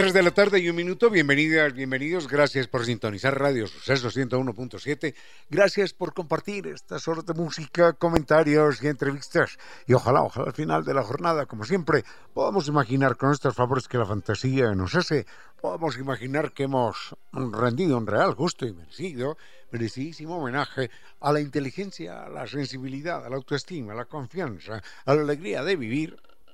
3 de la tarde y un minuto, bienvenidas, bienvenidos, gracias por sintonizar Radio Suceso 101.7, gracias por compartir estas horas de música, comentarios y entrevistas. Y ojalá, ojalá al final de la jornada, como siempre, podamos imaginar con estos favores que la fantasía nos hace, podamos imaginar que hemos rendido un real, justo y merecido, merecidísimo homenaje a la inteligencia, a la sensibilidad, a la autoestima, a la confianza, a la alegría de vivir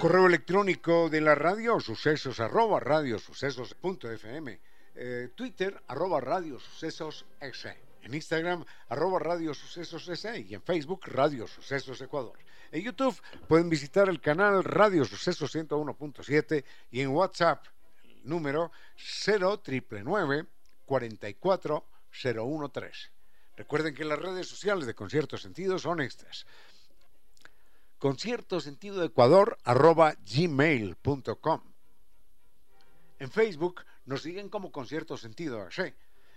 Correo electrónico de la radio, sucesos arroba radiosucesos.fm. Eh, Twitter arroba radiosucesos En Instagram arroba radiosucesos y en Facebook Radio Sucesos Ecuador. En YouTube pueden visitar el canal Radio Sucesos 101.7 y en WhatsApp el número 0999 44013. Recuerden que las redes sociales de Concierto Sentido son estas concierto sentido ecuador arroba gmail.com. En Facebook nos siguen como concierto sentido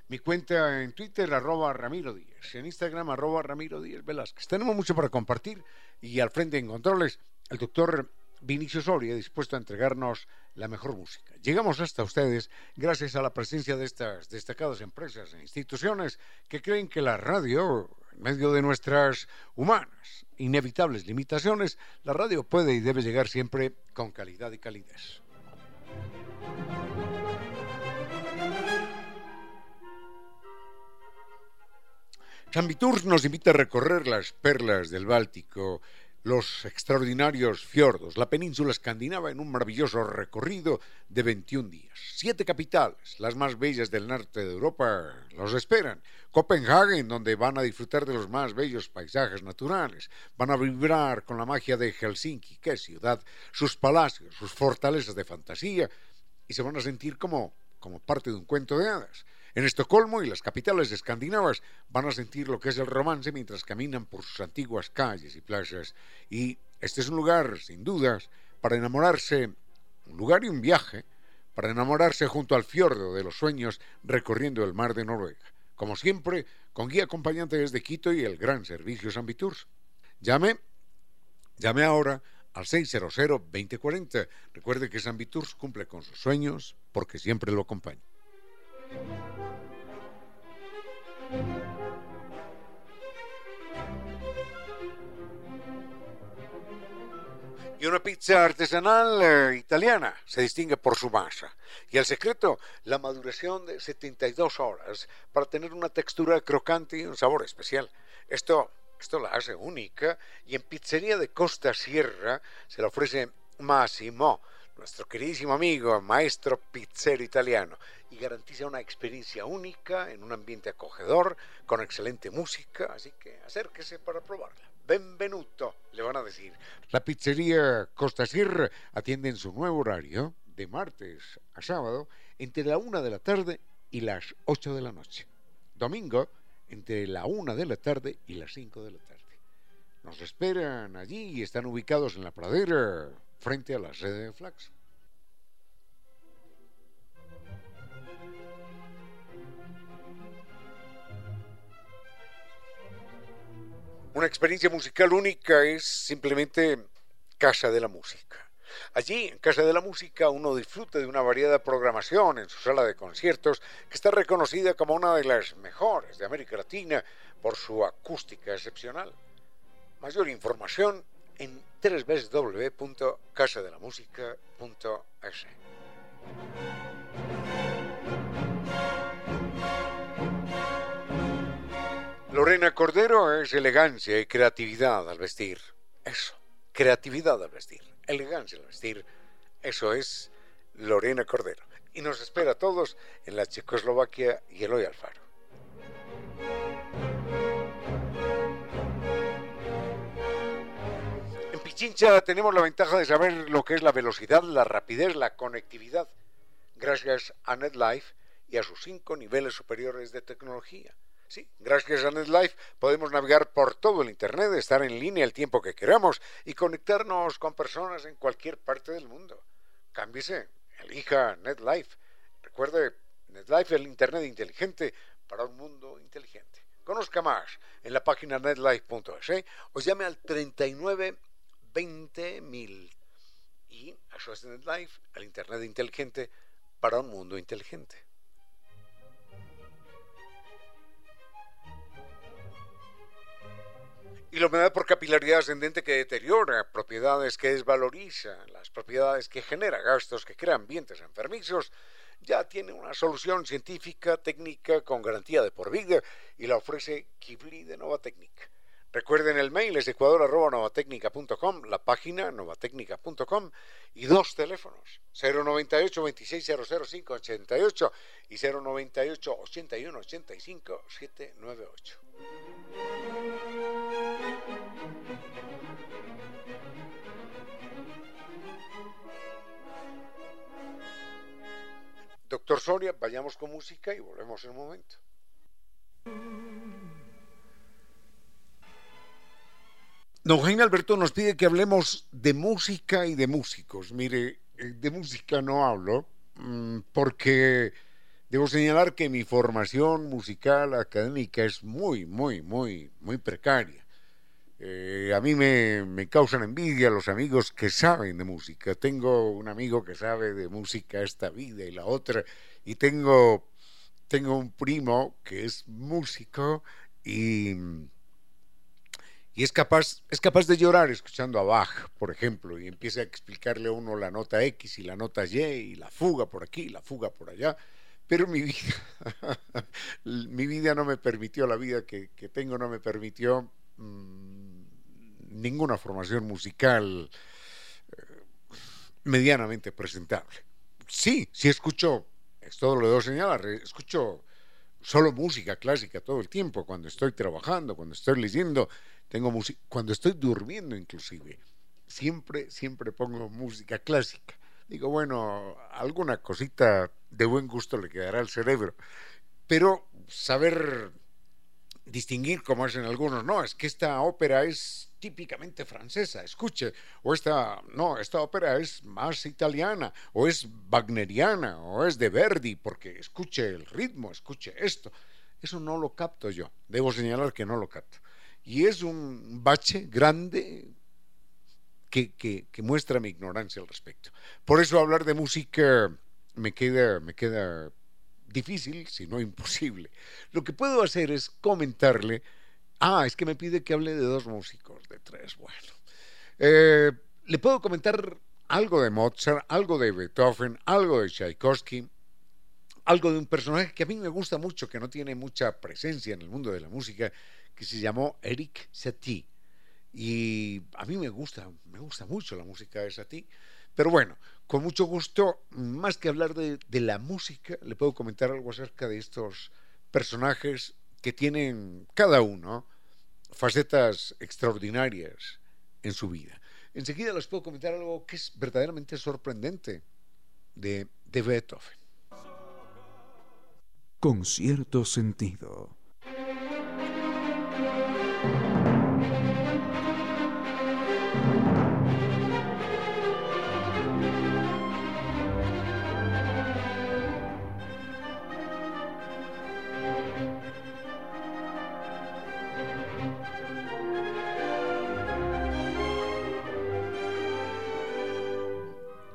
Mi cuenta en Twitter arroba Ramiro Díez, en Instagram arroba Ramiro Díez Velázquez. Tenemos mucho para compartir y al frente en controles el doctor Vinicio Soria dispuesto a entregarnos la mejor música. Llegamos hasta ustedes gracias a la presencia de estas destacadas empresas e instituciones que creen que la radio, en medio de nuestras humanas, inevitables limitaciones, la radio puede y debe llegar siempre con calidad y calidez. Tours nos invita a recorrer las perlas del Báltico los extraordinarios fiordos, la península escandinava en un maravilloso recorrido de 21 días. Siete capitales, las más bellas del norte de Europa, los esperan. Copenhague, donde van a disfrutar de los más bellos paisajes naturales, van a vibrar con la magia de Helsinki, qué ciudad, sus palacios, sus fortalezas de fantasía, y se van a sentir como, como parte de un cuento de hadas. En Estocolmo y las capitales escandinavas van a sentir lo que es el romance mientras caminan por sus antiguas calles y playas. Y este es un lugar, sin dudas, para enamorarse, un lugar y un viaje, para enamorarse junto al fiordo de los sueños recorriendo el mar de Noruega. Como siempre, con guía acompañante desde Quito y el gran servicio San Viturs. Llame, llame ahora al 600-2040. Recuerde que San Viturs cumple con sus sueños porque siempre lo acompaña. Y una pizza artesanal eh, italiana se distingue por su masa. Y el secreto, la maduración de 72 horas para tener una textura crocante y un sabor especial. Esto, esto la hace única y en Pizzería de Costa Sierra se la ofrece Massimo, nuestro queridísimo amigo, maestro pizzero italiano, y garantiza una experiencia única en un ambiente acogedor, con excelente música, así que acérquese para probarla. Benvenuto, le van a decir. La pizzería Costa Sierra atiende en su nuevo horario, de martes a sábado, entre la una de la tarde y las 8 de la noche. Domingo, entre la una de la tarde y las 5 de la tarde. Nos esperan allí y están ubicados en la pradera, frente a la sede de Flax. Una experiencia musical única es simplemente Casa de la Música. Allí, en Casa de la Música, uno disfruta de una variada programación en su sala de conciertos, que está reconocida como una de las mejores de América Latina por su acústica excepcional. Mayor información en www.casadelamusica.es. Lorena Cordero es elegancia y creatividad al vestir. Eso, creatividad al vestir, elegancia al vestir. Eso es Lorena Cordero. Y nos espera a todos en la Checoslovaquia y Eloy Alfaro. En Pichincha tenemos la ventaja de saber lo que es la velocidad, la rapidez, la conectividad, gracias a NetLife y a sus cinco niveles superiores de tecnología Sí, gracias a NetLife podemos navegar por todo el Internet, estar en línea el tiempo que queramos y conectarnos con personas en cualquier parte del mundo. Cámbiese, elija NetLife. Recuerde, NetLife el Internet inteligente para un mundo inteligente. Conozca más en la página netlife.es ¿eh? o llame al 39 20 Y es NetLife, el Internet inteligente para un mundo inteligente. Y la humedad por capilaridad ascendente que deteriora propiedades que desvaloriza, las propiedades que genera gastos, que crea ambientes enfermizos, ya tiene una solución científica, técnica, con garantía de por vida y la ofrece Kibli de Nova Técnica. Recuerden el mail es ecuador.novatecnica.com, la página novatecnica.com y dos teléfonos, 098 2600 88 y 098 81 85 798. Doctor Soria, vayamos con música y volvemos en un momento. Don Jaime Alberto nos pide que hablemos de música y de músicos. Mire, eh, de música no hablo mm, porque debo señalar que mi formación musical académica es muy, muy, muy, muy precaria. Eh, a mí me, causan envidia los amigos que saben de música. Tengo un amigo que sabe de música esta vida y la otra, y tengo, tengo un primo que es músico y, y es, capaz, es capaz de llorar escuchando a Bach, por ejemplo, y empieza a explicarle a uno la nota X y la nota Y y la fuga por aquí y la fuga por allá. Pero mi vida, mi vida no me permitió, la vida que, tengo no me permitió mm, ninguna formación musical eh, medianamente presentable. Sí, sí escucho, es todo lo debo señalar, escucho solo música clásica todo el tiempo, cuando estoy trabajando, cuando estoy leyendo, tengo música, cuando estoy durmiendo inclusive, siempre, siempre pongo música clásica. Digo, bueno, alguna cosita de buen gusto le quedará al cerebro, pero saber distinguir como hacen algunos, no, es que esta ópera es típicamente francesa, escuche, o esta, no, esta ópera es más italiana, o es wagneriana, o es de Verdi, porque escuche el ritmo, escuche esto. Eso no lo capto yo, debo señalar que no lo capto. Y es un bache grande que, que, muestra mi ignorancia al respecto. Por eso hablar de música me queda, me queda difícil, si no imposible. Lo que puedo hacer es comentarle Ah, es que me pide que hable de dos músicos, de tres. Bueno, eh, le puedo comentar algo de Mozart, algo de Beethoven, algo de Tchaikovsky, algo de un personaje que a mí me gusta mucho, que no tiene mucha presencia en el mundo de la música, que se llamó Eric Satie. Y a mí me gusta, me gusta mucho la música de Satie. Pero bueno, con mucho gusto, más que hablar de, la música, le puedo comentar algo acerca de estos personajes que tienen cada uno facetas extraordinarias en su vida. Enseguida les puedo comentar algo que es verdaderamente sorprendente de, de Beethoven. Con cierto sentido.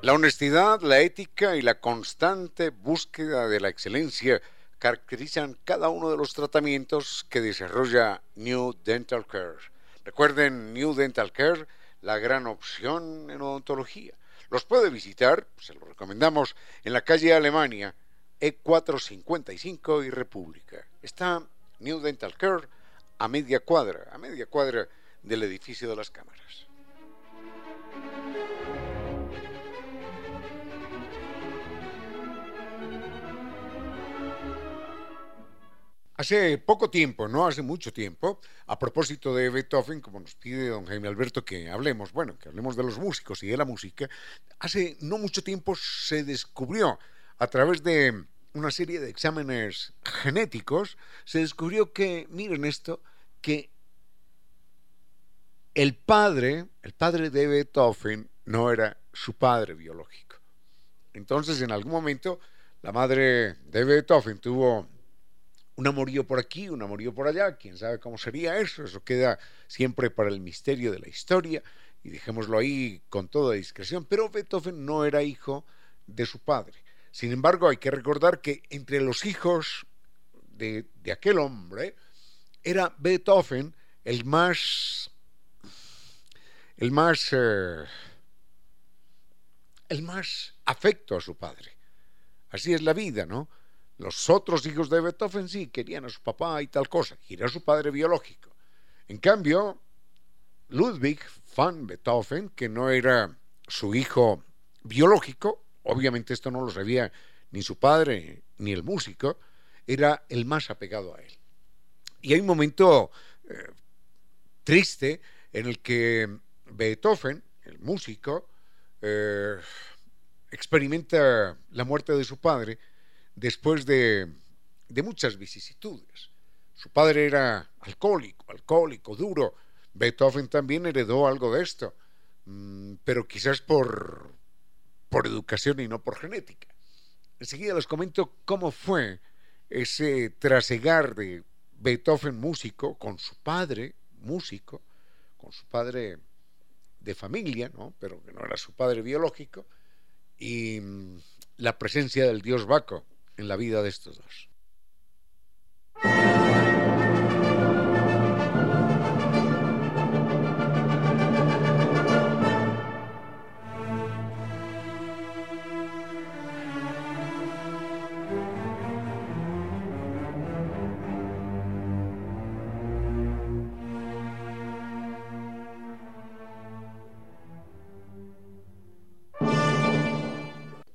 La honestidad, la ética y la constante búsqueda de la excelencia caracterizan cada uno de los tratamientos que desarrolla New Dental Care. Recuerden, New Dental Care, la gran opción en odontología. Los puede visitar, se lo recomendamos, en la calle Alemania, E455 y República. Está New Dental Care a media cuadra, a media cuadra del edificio de las cámaras. Hace poco tiempo, no hace mucho tiempo, a propósito de Beethoven, como nos pide don Jaime Alberto que hablemos, bueno, que hablemos de los músicos y de la música, hace no mucho tiempo se descubrió a través de una serie de exámenes genéticos, se descubrió que, miren esto, que el padre, el padre de Beethoven, no era su padre biológico. Entonces, en algún momento, la madre de Beethoven tuvo un amorío por aquí, un amorío por allá, quién sabe cómo sería eso, eso queda siempre para el misterio de la historia y dejémoslo ahí con toda discreción, pero Beethoven no era hijo de su padre. Sin embargo, hay que recordar que entre los hijos de, aquel hombre era Beethoven el más el más eh, el más afecto a su padre. Así es la vida, ¿no? Los otros hijos de Beethoven sí querían a su papá y tal cosa, y era su padre biológico. En cambio, Ludwig van Beethoven, que no era su hijo biológico, obviamente esto no lo sabía ni su padre ni el músico, era el más apegado a él. Y hay un momento eh, triste en el que Beethoven, el músico, eh, experimenta la muerte de su padre después de, muchas vicisitudes. Su padre era alcohólico, alcohólico, duro. Beethoven también heredó algo de esto, mm, pero quizás por, educación y no por genética. Enseguida les comento cómo fue ese trasegar de Beethoven músico con su padre músico, con su padre de familia, ¿no? pero que no era su padre biológico, y mm, la presencia del dios Baco, en la vida de estos dos.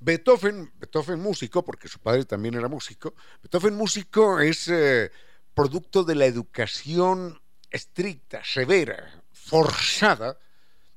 Beethoven, Beethoven músico, porque su padre también era músico, Beethoven músico es eh, producto de la educación estricta, severa, forzada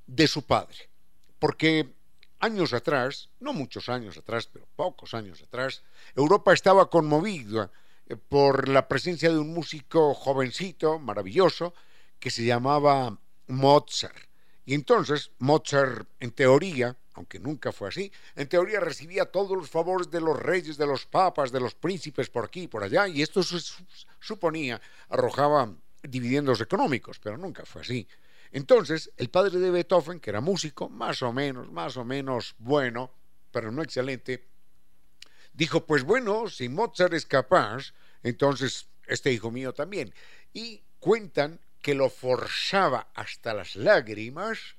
de su padre. Porque años atrás, no muchos años atrás, pero pocos años atrás, Europa estaba conmovida eh, por la presencia de un músico jovencito, maravilloso, que se llamaba Mozart. Y entonces Mozart, en teoría, aunque nunca fue así, en teoría recibía todos los favores de los reyes, de los papas, de los príncipes por aquí y por allá, y esto suponía, arrojaba dividendos económicos, pero nunca fue así. Entonces, el padre de Beethoven, que era músico, más o menos, más o menos bueno, pero no excelente, dijo, pues bueno, si Mozart es capaz, entonces este hijo mío también. Y cuentan que lo forzaba hasta las lágrimas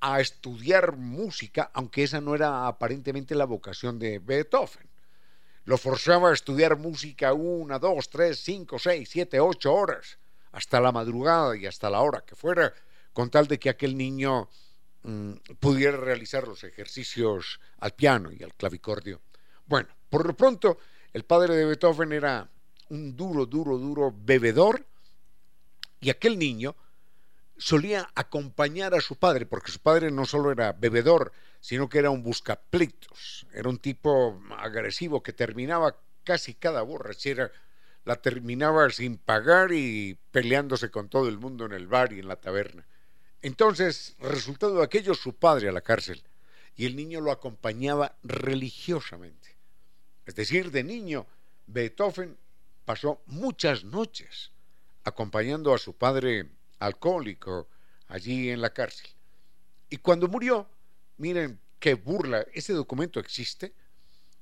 a estudiar música, aunque esa no era aparentemente la vocación de Beethoven. Lo forzaba a estudiar música una, dos, tres, cinco, seis, siete, ocho horas, hasta la madrugada y hasta la hora que fuera, con tal de que aquel niño mm, pudiera realizar los ejercicios al piano y al clavicordio. Bueno, por lo pronto, el padre de Beethoven era un duro, duro, duro bebedor, y aquel niño, solía acompañar a su padre, porque su padre no solo era bebedor, sino que era un buscapleitos, era un tipo agresivo que terminaba casi cada borrachera, la terminaba sin pagar y peleándose con todo el mundo en el bar y en la taberna. Entonces, resultado de aquello, su padre a la cárcel, y el niño lo acompañaba religiosamente. Es decir, de niño, Beethoven pasó muchas noches acompañando a su padre alcohólico allí en la cárcel. Y cuando murió, miren que burla. Ese documento existe.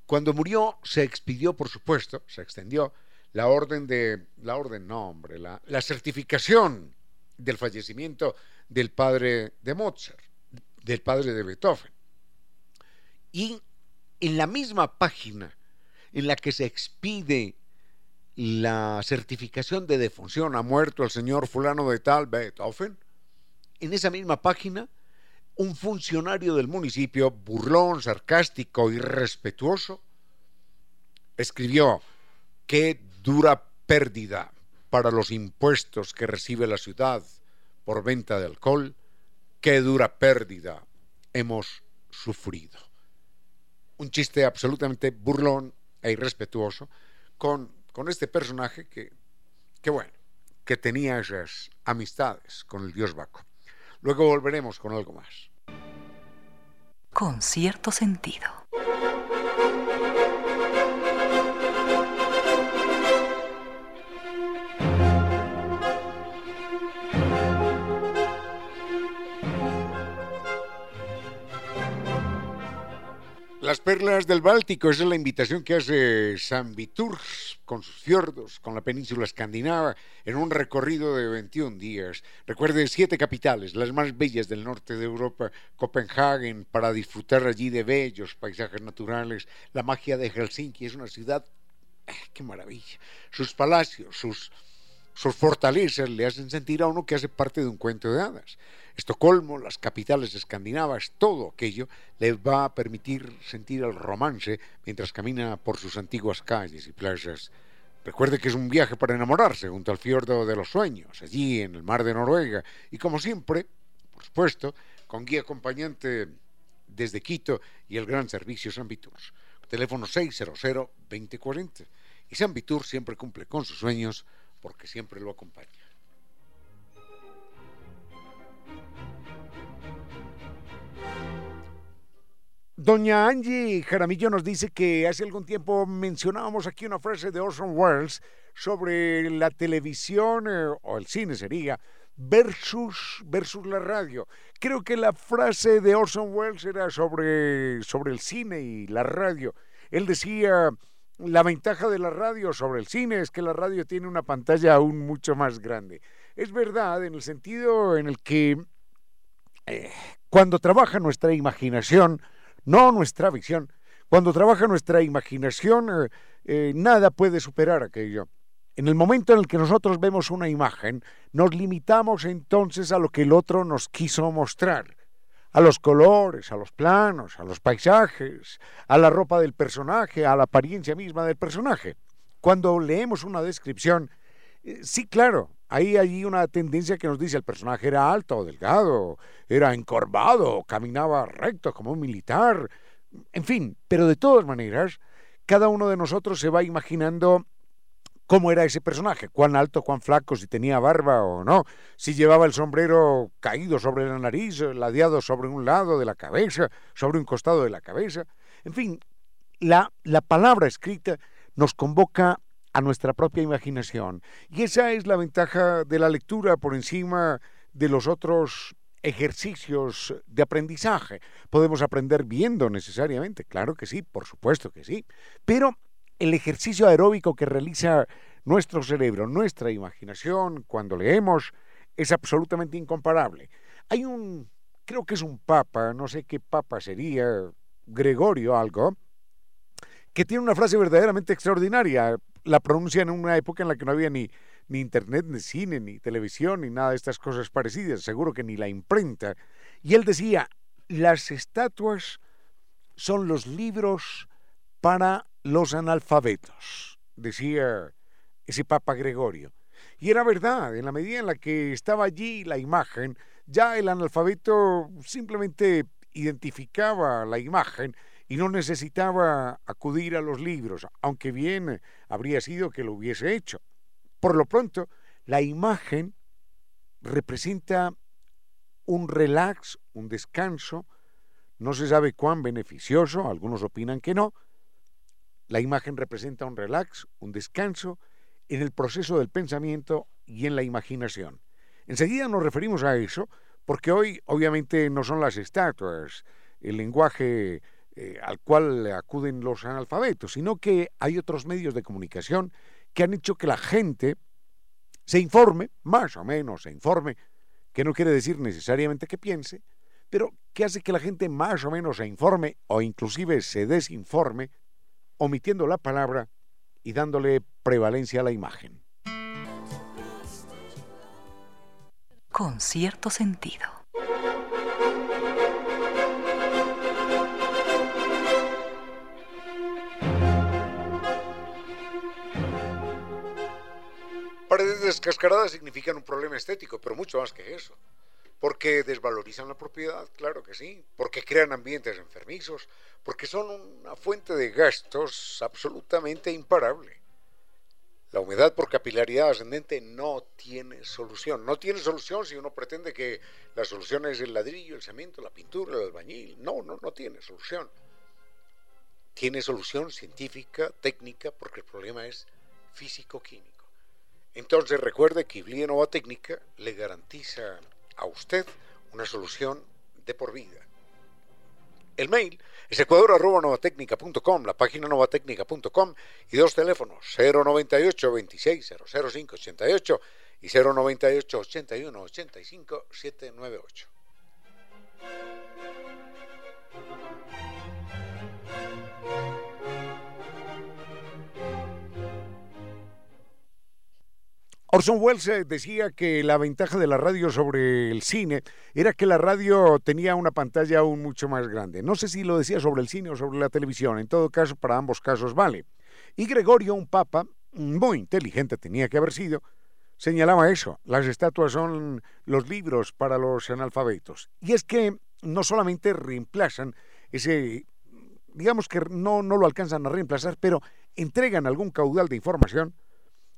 Cuando murió se expidió, por supuesto, se extendió la orden de, la orden, no hombre, la, la certificación del fallecimiento del padre de Mozart, del padre de Beethoven. Y en la misma página en la que se expide la certificación de defunción, ha muerto el señor fulano de tal Beethoven, en esa misma página, un funcionario del municipio, burlón, sarcástico y respetuoso, escribió, qué dura pérdida para los impuestos que recibe la ciudad por venta de alcohol, qué dura pérdida hemos sufrido. Un chiste absolutamente burlón e irrespetuoso con, con este personaje que, que, bueno, que tenía esas amistades con el dios Baco. Luego volveremos con algo más. Con cierto sentido. Las perlas del Báltico, esa es la invitación que hace San Vitur con sus fiordos, con la península escandinava, en un recorrido de 21 días. Recuerde siete capitales, las más bellas del norte de Europa, Copenhague, para disfrutar allí de bellos paisajes naturales. La magia de Helsinki es una ciudad, ¡ah, qué maravilla. Sus palacios, sus, sus fortalezas le hacen sentir a uno que hace parte de un cuento de hadas. Estocolmo, las capitales escandinavas, todo aquello le va a permitir sentir el romance mientras camina por sus antiguas calles y playas. Recuerde que es un viaje para enamorarse junto al fiordo de los sueños, allí en el mar de Noruega, y como siempre, por supuesto, con guía acompañante desde Quito y el gran servicio San Vitur. Teléfono 600-2040. Y San Vitur siempre cumple con sus sueños porque siempre lo acompaña. Doña Angie Jaramillo nos dice que hace algún tiempo mencionábamos aquí una frase de Orson Welles sobre la televisión eh, o el cine sería versus versus la radio. Creo que la frase de Orson Welles era sobre sobre el cine y la radio. Él decía la ventaja de la radio sobre el cine es que la radio tiene una pantalla aún mucho más grande. Es verdad en el sentido en el que eh, cuando trabaja nuestra imaginación no nuestra visión. Cuando trabaja nuestra imaginación, eh, eh, nada puede superar aquello. En el momento en el que nosotros vemos una imagen, nos limitamos entonces a lo que el otro nos quiso mostrar, a los colores, a los planos, a los paisajes, a la ropa del personaje, a la apariencia misma del personaje. Cuando leemos una descripción, eh, sí, claro, hay allí una tendencia que nos dice el personaje era alto o delgado, era encorvado, caminaba recto como un militar, en fin, pero de todas maneras, cada uno de nosotros se va imaginando cómo era ese personaje, cuán alto, cuán flaco, si tenía barba o no, si llevaba el sombrero caído sobre la nariz, ladeado sobre un lado de la cabeza, sobre un costado de la cabeza, en fin, la, la palabra escrita nos convoca a nuestra propia imaginación. Y esa es la ventaja de la lectura por encima de los otros ejercicios de aprendizaje. Podemos aprender viendo necesariamente, claro que sí, por supuesto que sí, pero el ejercicio aeróbico que realiza nuestro cerebro, nuestra imaginación cuando leemos, es absolutamente incomparable. Hay un, creo que es un papa, no sé qué papa sería, Gregorio algo, que tiene una frase verdaderamente extraordinaria. La pronuncia en una época en la que no había ni, ni internet, ni cine, ni televisión, ni nada de estas cosas parecidas, seguro que ni la imprenta. Y él decía, las estatuas son los libros para los analfabetos, decía ese Papa Gregorio. Y era verdad, en la medida en la que estaba allí la imagen, ya el analfabeto simplemente identificaba la imagen y no necesitaba acudir a los libros, aunque bien habría sido que lo hubiese hecho. Por lo pronto, la imagen representa un relax, un descanso, no se sabe cuán beneficioso, algunos opinan que no. La imagen representa un relax, un descanso en el proceso del pensamiento y en la imaginación. Enseguida nos referimos a eso, porque hoy obviamente no son las estatuas el lenguaje eh, al cual acuden los analfabetos, sino que hay otros medios de comunicación que han hecho que la gente se informe, más o menos se informe, que no quiere decir necesariamente que piense, pero que hace que la gente más o menos se informe o inclusive se desinforme, omitiendo la palabra y dándole prevalencia a la imagen. Con cierto sentido. Paredes descascaradas significan un problema estético, pero mucho más que eso. Porque desvalorizan la propiedad, claro que sí. Porque crean ambientes enfermizos. Porque son una fuente de gastos absolutamente imparable. La humedad por capilaridad ascendente no tiene solución. No tiene solución si uno pretende que la solución es el ladrillo, el cemento, la pintura, el albañil. No, no, no tiene solución. Tiene solución científica, técnica, porque el problema es físico-químico. Entonces recuerde que Iblia Nova Técnica le garantiza a usted una solución de por vida. El mail es ecuador.novatecnica.com, la página novatecnica.com y dos teléfonos 098 26 005 88 y 098 81 85 798. Orson Welles eh, decía que la ventaja de la radio sobre el cine era que la radio tenía una pantalla aún mucho más grande. No sé si lo decía sobre el cine o sobre la televisión, en todo caso, para ambos casos vale. Y Gregorio, un papa muy inteligente tenía que haber sido, señalaba eso, las estatuas son los libros para los analfabetos. Y es que no solamente reemplazan ese, digamos que no, no lo alcanzan a reemplazar, pero entregan algún caudal de información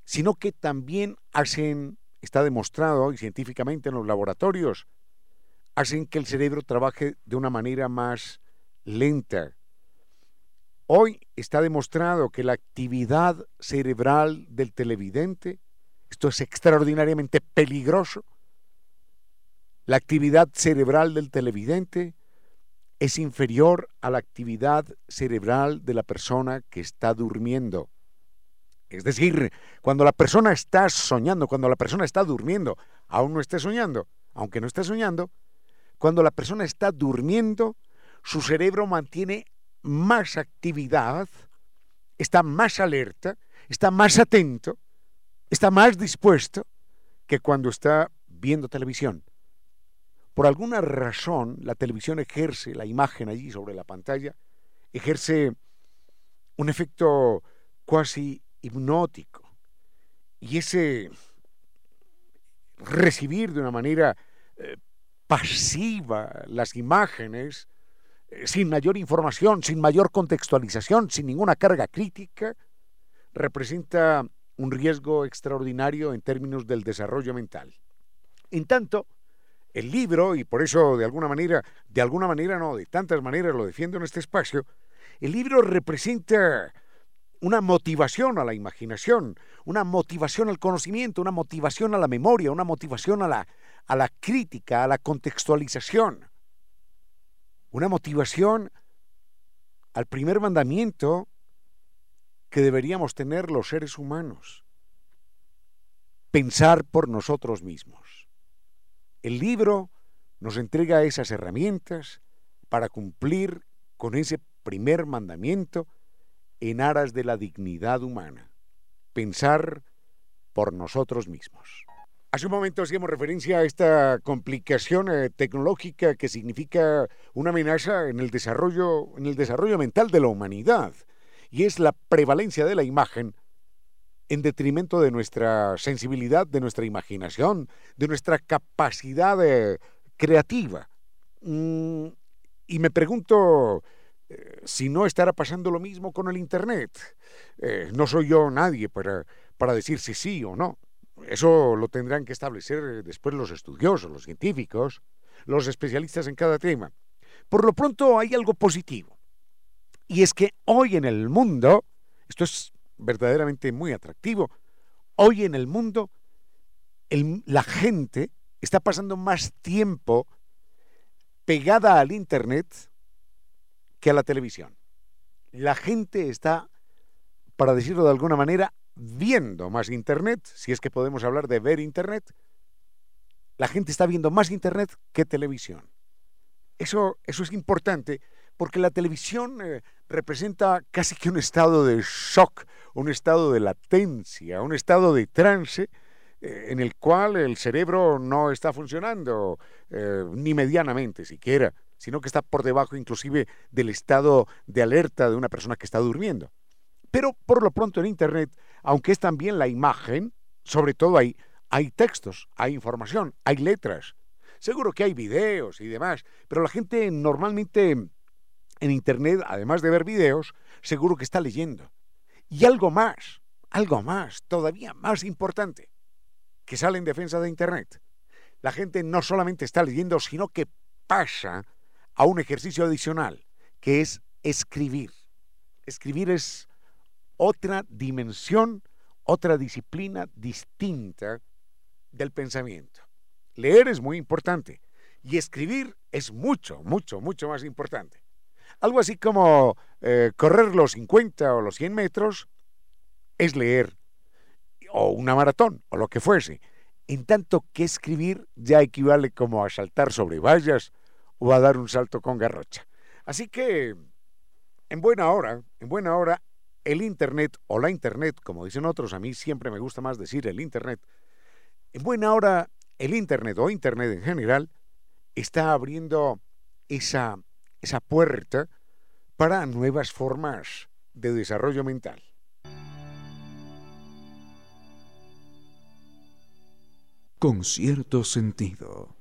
sino que también hacen, está demostrado hoy científicamente en los laboratorios, hacen que el cerebro trabaje de una manera más lenta. Hoy está demostrado que la actividad cerebral del televidente, esto es extraordinariamente peligroso, la actividad cerebral del televidente es inferior a la actividad cerebral de la persona que está durmiendo. Es decir, cuando la persona está soñando, cuando la persona está durmiendo, aún no esté soñando, aunque no esté soñando, cuando la persona está durmiendo, su cerebro mantiene más actividad, está más alerta, está más atento, está más dispuesto que cuando está viendo televisión. Por alguna razón, la televisión ejerce, la imagen allí sobre la pantalla, ejerce un efecto cuasi hipnótico. Y ese recibir de una manera eh, pasiva las imágenes, eh, sin mayor información, sin mayor contextualización, sin ninguna carga crítica, representa un riesgo extraordinario en términos del desarrollo mental. En tanto, el libro, y por eso de alguna manera, de alguna manera no, de tantas maneras lo defiendo en este espacio, el libro representa una motivación a la imaginación, una motivación al conocimiento, una motivación a la memoria, una motivación a la, a la crítica, a la contextualización, una motivación al primer mandamiento que deberíamos tener los seres humanos, pensar por nosotros mismos. El libro nos entrega esas herramientas para cumplir con ese primer mandamiento en aras de la dignidad humana, pensar por nosotros mismos. Hace un momento hacíamos referencia a esta complicación eh, tecnológica que significa una amenaza en el desarrollo, en el desarrollo mental de la humanidad, y es la prevalencia de la imagen en detrimento de nuestra sensibilidad, de nuestra imaginación, de nuestra capacidad eh, creativa. Mm, y me pregunto, eh, si no estará pasando lo mismo con el Internet. Eh, no soy yo nadie para, para decir si sí o no. Eso lo tendrán que establecer después los estudiosos, los científicos, los especialistas en cada tema. Por lo pronto hay algo positivo. Y es que hoy en el mundo, esto es verdaderamente muy atractivo, hoy en el mundo la gente está pasando más tiempo pegada al Internet que a la televisión. La gente está, para decirlo de alguna manera, viendo más Internet, si es que podemos hablar de ver Internet. La gente está viendo más Internet que televisión. Eso, eso es importante porque la televisión eh, representa casi que un estado de shock, un estado de latencia, un estado de trance eh, en el cual el cerebro no está funcionando eh, ni medianamente siquiera, sino que está por debajo inclusive del estado de alerta de una persona que está durmiendo. Pero por lo pronto en Internet, aunque es también la imagen, sobre todo ahí, hay textos, hay información, hay letras. Seguro que hay videos y demás, pero la gente normalmente en Internet, además de ver videos, seguro que está leyendo. Y algo más, algo más, todavía más importante, que sale en defensa de Internet. La gente no solamente está leyendo, sino que pasa a un ejercicio adicional, que es escribir. Escribir es otra dimensión, otra disciplina distinta del pensamiento. Leer es muy importante y escribir es mucho, mucho, mucho más importante. Algo así como eh, correr los 50 o los 100 metros es leer, o una maratón, o lo que fuese. En tanto que escribir ya equivale como a saltar sobre vallas o a dar un salto con garrocha. Así que, en buena hora, en buena hora, el Internet o la Internet, como dicen otros, a mí siempre me gusta más decir el Internet, en buena hora el Internet o Internet en general está abriendo esa esa puerta para nuevas formas de desarrollo mental. Con cierto sentido.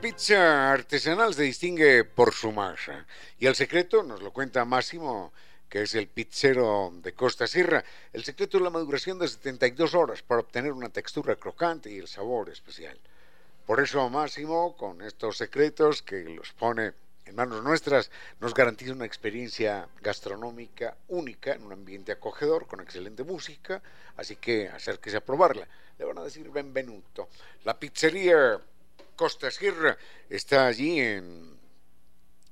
Pizza artesanal se distingue por su masa y el secreto nos lo cuenta Máximo, que es el pizzero de Costa Sierra. El secreto es la maduración de 72 horas para obtener una textura crocante y el sabor especial. Por eso Máximo, con estos secretos que los pone en manos nuestras, nos garantiza una experiencia gastronómica única en un ambiente acogedor, con excelente música, así que acérquese a probarla. Le van a decir benvenuto. La pizzería Costa Sierra está allí en,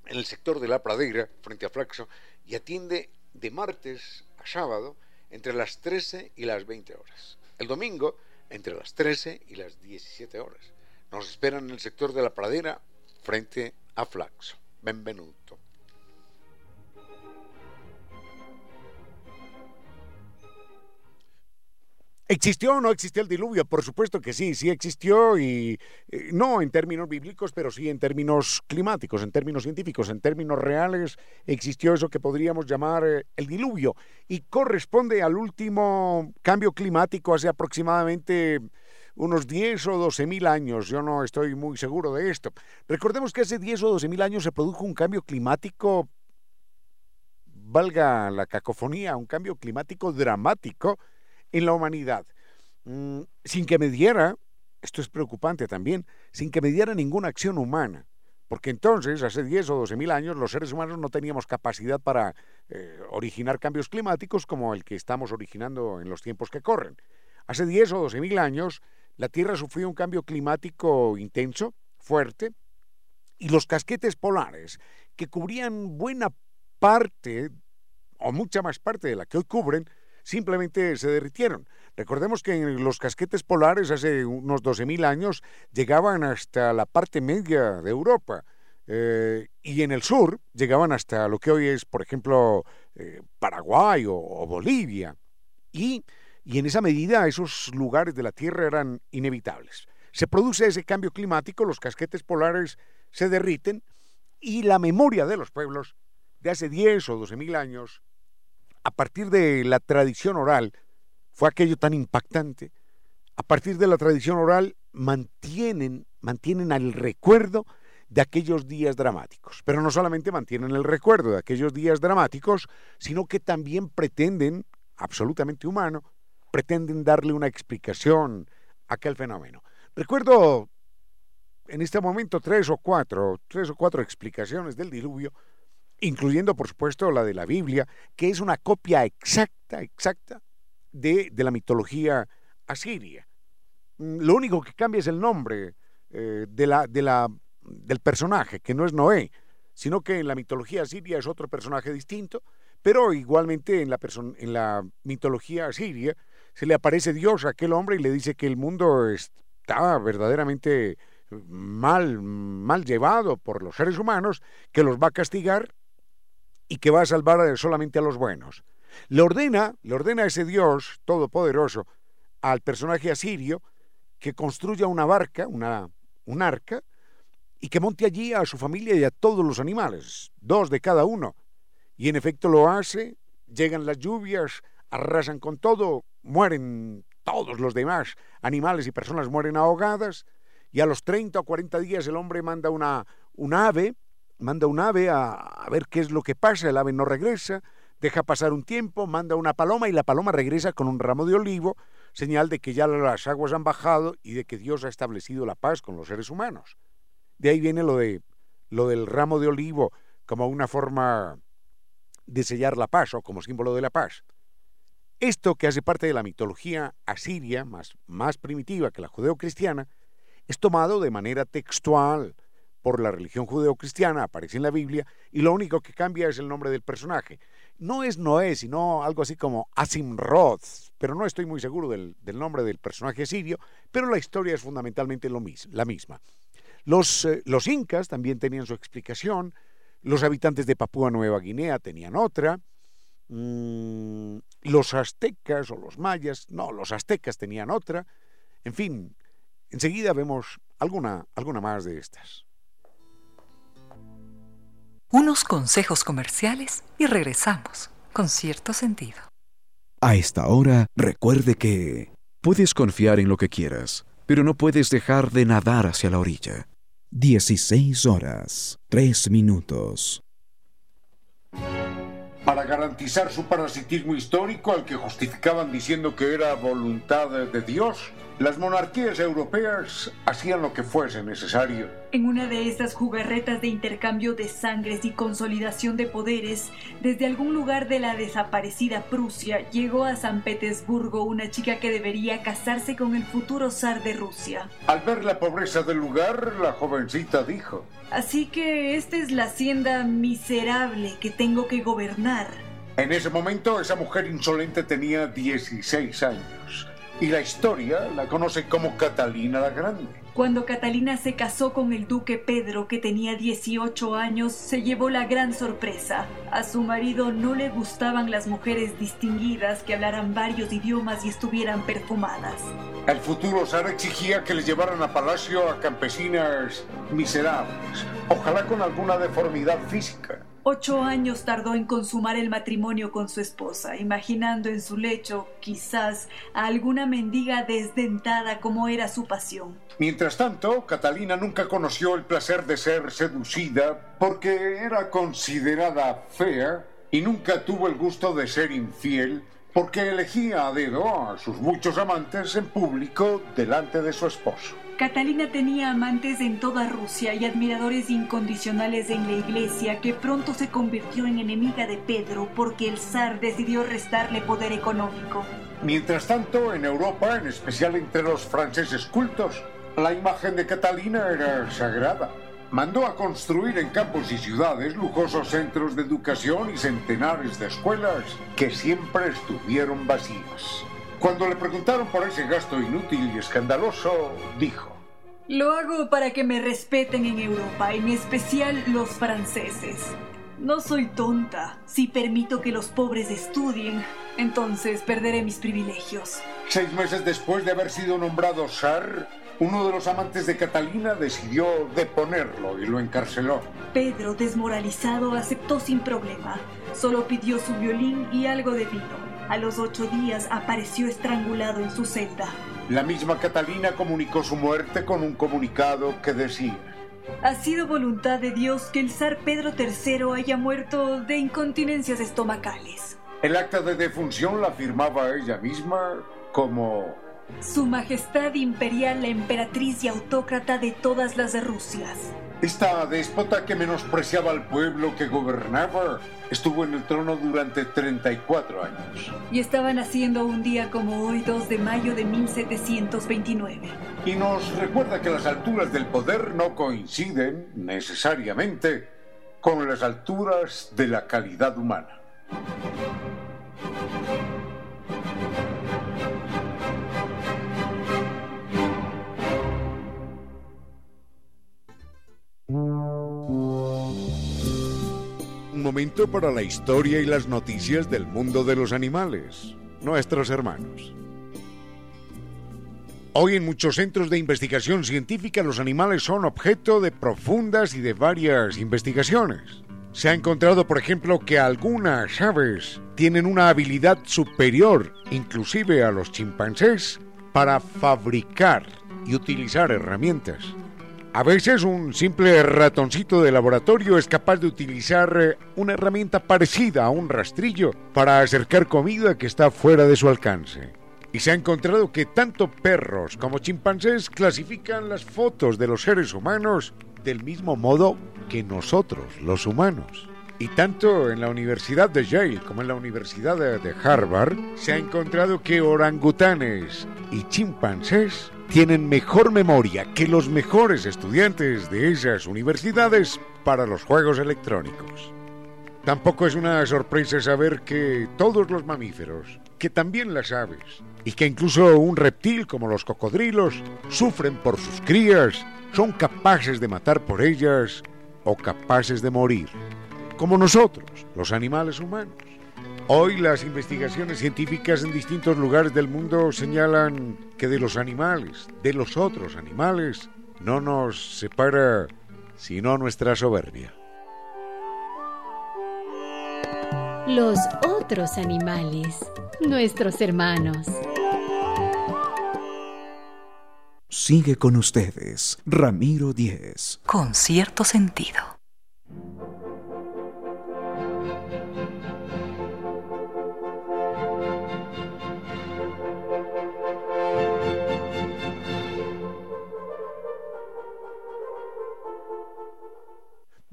el sector de la pradera, frente a Flaxo, y atiende de martes a sábado entre las 13 y las 20 horas. El domingo entre las 13 y las 17 horas. Nos esperan en el sector de la pradera frente a Flaxo. Benvenuto. ¿Existió o no existió el diluvio? Por supuesto que sí, sí existió y eh, no en términos bíblicos, pero sí en términos climáticos, en términos científicos, en términos reales, existió eso que podríamos llamar eh, el diluvio y corresponde al último cambio climático hace aproximadamente unos 10 o 12 mil años. Yo no estoy muy seguro de esto. Recordemos que hace 10 o 12 mil años se produjo un cambio climático, valga la cacofonía, un cambio climático dramático en la humanidad, mm, sin que me diera, esto es preocupante también, sin que me diera ninguna acción humana. Porque entonces, hace 10 o 12 mil años, los seres humanos no teníamos capacidad para eh, originar cambios climáticos como el que estamos originando en los tiempos que corren. Hace 10 o 12 mil años, la Tierra sufrió un cambio climático intenso, fuerte, y los casquetes polares, que cubrían buena parte, o mucha más parte de la que hoy cubren, simplemente se derritieron. Recordemos que los casquetes polares hace unos 12.000 años llegaban hasta la parte media de Europa. Eh, y en el sur llegaban hasta lo que hoy es, por ejemplo, eh, Paraguay o, Bolivia. Y, y en esa medida esos lugares de la Tierra eran inevitables. Se produce ese cambio climático, los casquetes polares se derriten y la memoria de los pueblos de hace 10 o 12 mil años a partir de la tradición oral, fue aquello tan impactante, a partir de la tradición oral mantienen, mantienen al recuerdo de aquellos días dramáticos. Pero no solamente mantienen el recuerdo de aquellos días dramáticos, sino que también pretenden, absolutamente humano, pretenden darle una explicación a aquel fenómeno. Recuerdo en este momento tres o cuatro, tres o cuatro explicaciones del diluvio, incluyendo por supuesto la de la Biblia, que es una copia exacta, exacta de, de la mitología asiria. Mm, lo único que cambia es el nombre eh, de la, de la, del personaje, que no es Noé, sino que en la mitología asiria es otro personaje distinto, pero igualmente en la, en la mitología asiria se le aparece Dios a aquel hombre y le dice que el mundo está verdaderamente mal, mal llevado por los seres humanos, que los va a castigar y que va a salvar solamente a los buenos. Le ordena, le ordena a ese Dios todopoderoso al personaje asirio que construya una barca, una, un arca, y que monte allí a su familia y a todos los animales, dos de cada uno. Y en efecto lo hace, llegan las lluvias, arrasan con todo, mueren todos los demás animales y personas mueren ahogadas, y a los 30 o 40 días el hombre manda una, un ave, manda un ave a, ver qué es lo que pasa, el ave no regresa, deja pasar un tiempo, manda una paloma y la paloma regresa con un ramo de olivo, señal de que ya las aguas han bajado y de que Dios ha establecido la paz con los seres humanos. De ahí viene lo, de, lo del ramo de olivo como una forma de sellar la paz o como símbolo de la paz. Esto que hace parte de la mitología asiria, más, más primitiva que la judeocristiana, es tomado de manera textual por la religión judeocristiana, aparece en la Biblia, y lo único que cambia es el nombre del personaje. No es Noé, sino algo así como Asimrod, pero no estoy muy seguro del, nombre del personaje sirio, pero la historia es fundamentalmente lo la misma. Los, eh, los incas también tenían su explicación, los habitantes de Papúa Nueva Guinea tenían otra, mm, los aztecas o los mayas, no, los aztecas tenían otra, en fin, Enseguida vemos alguna, alguna más de estas. Unos consejos comerciales y regresamos con cierto sentido. A esta hora, recuerde que puedes confiar en lo que quieras, pero no puedes dejar de nadar hacia la orilla. 16 horas, 3 minutos. Para garantizar su parasitismo histórico al que justificaban diciendo que era voluntad de Dios, las monarquías europeas hacían lo que fuese necesario. En una de estas jugarretas de intercambio de sangres y consolidación de poderes, desde algún lugar de la desaparecida Prusia llegó a San Petersburgo una chica que debería casarse con el futuro zar de Rusia. Al ver la pobreza del lugar, la jovencita dijo: Así que esta es la hacienda miserable que tengo que gobernar. En ese momento, esa mujer insolente tenía 16 años y la historia la conoce como Catalina la Grande. Cuando Catalina se casó con el duque Pedro, que tenía 18 años, se llevó la gran sorpresa. A su marido no le gustaban las mujeres distinguidas que hablaran varios idiomas y estuvieran perfumadas. El futuro zar exigía que le llevaran a palacio a campesinas miserables, ojalá con alguna deformidad física. Ocho años tardó en consumar el matrimonio con su esposa, imaginando en su lecho, quizás, a alguna mendiga desdentada como era su pasión. Mientras tanto, Catalina nunca conoció el placer de ser seducida porque era considerada fea y nunca tuvo el gusto de ser infiel porque elegía a dedo a sus muchos amantes en público delante de su esposo. Catalina tenía amantes en toda Rusia y admiradores incondicionales en la iglesia que pronto se convirtió en enemiga de Pedro porque el zar decidió restarle poder económico. Mientras tanto, en Europa, en especial entre los franceses cultos, la imagen de Catalina era sagrada. Mandó a construir en campos y ciudades lujosos centros de educación y centenares de escuelas que siempre estuvieron vacías. Cuando le preguntaron por ese gasto inútil y escandaloso, dijo, Lo hago para que me respeten en Europa, en especial los franceses. No soy tonta. Si permito que los pobres estudien, entonces perderé mis privilegios. Seis meses después de haber sido nombrado zar, uno de los amantes de Catalina decidió deponerlo y lo encarceló. Pedro, desmoralizado, aceptó sin problema. Solo pidió su violín y algo de vino. A los ocho días apareció estrangulado en su celda. La misma Catalina comunicó su muerte con un comunicado que decía... Ha sido voluntad de Dios que el zar Pedro III haya muerto de incontinencias estomacales. El acta de defunción la firmaba ella misma como... Su Majestad Imperial, la emperatriz y autócrata de todas las Rusias. Esta déspota que menospreciaba al pueblo que gobernaba estuvo en el trono durante 34 años. Y estaba naciendo un día como hoy, 2 de mayo de 1729. Y nos recuerda que las alturas del poder no coinciden necesariamente con las alturas de la calidad humana. Momento para la historia y las noticias del mundo de los animales, nuestros hermanos. Hoy en muchos centros de investigación científica los animales son objeto de profundas y de varias investigaciones. Se ha encontrado, por ejemplo, que algunas aves tienen una habilidad superior, inclusive a los chimpancés, para fabricar y utilizar herramientas. A veces un simple ratoncito de laboratorio es capaz de utilizar eh, una herramienta parecida a un rastrillo para acercar comida que está fuera de su alcance. Y se ha encontrado que tanto perros como chimpancés clasifican las fotos de los seres humanos del mismo modo que nosotros, los humanos. Y tanto en la Universidad de Yale como en la Universidad de Harvard se ha encontrado que orangutanes y chimpancés tienen mejor memoria que los mejores estudiantes de esas universidades para los juegos electrónicos. Tampoco es una sorpresa saber que todos los mamíferos, que también las aves, y que incluso un reptil como los cocodrilos sufren por sus crías, son capaces de matar por ellas o capaces de morir, como nosotros, los animales humanos. Hoy las investigaciones científicas en distintos lugares del mundo señalan que de los animales, de los otros animales, no nos separa sino nuestra soberbia. Los otros animales, nuestros hermanos. Sigue con ustedes, Ramiro Díez. Con cierto sentido.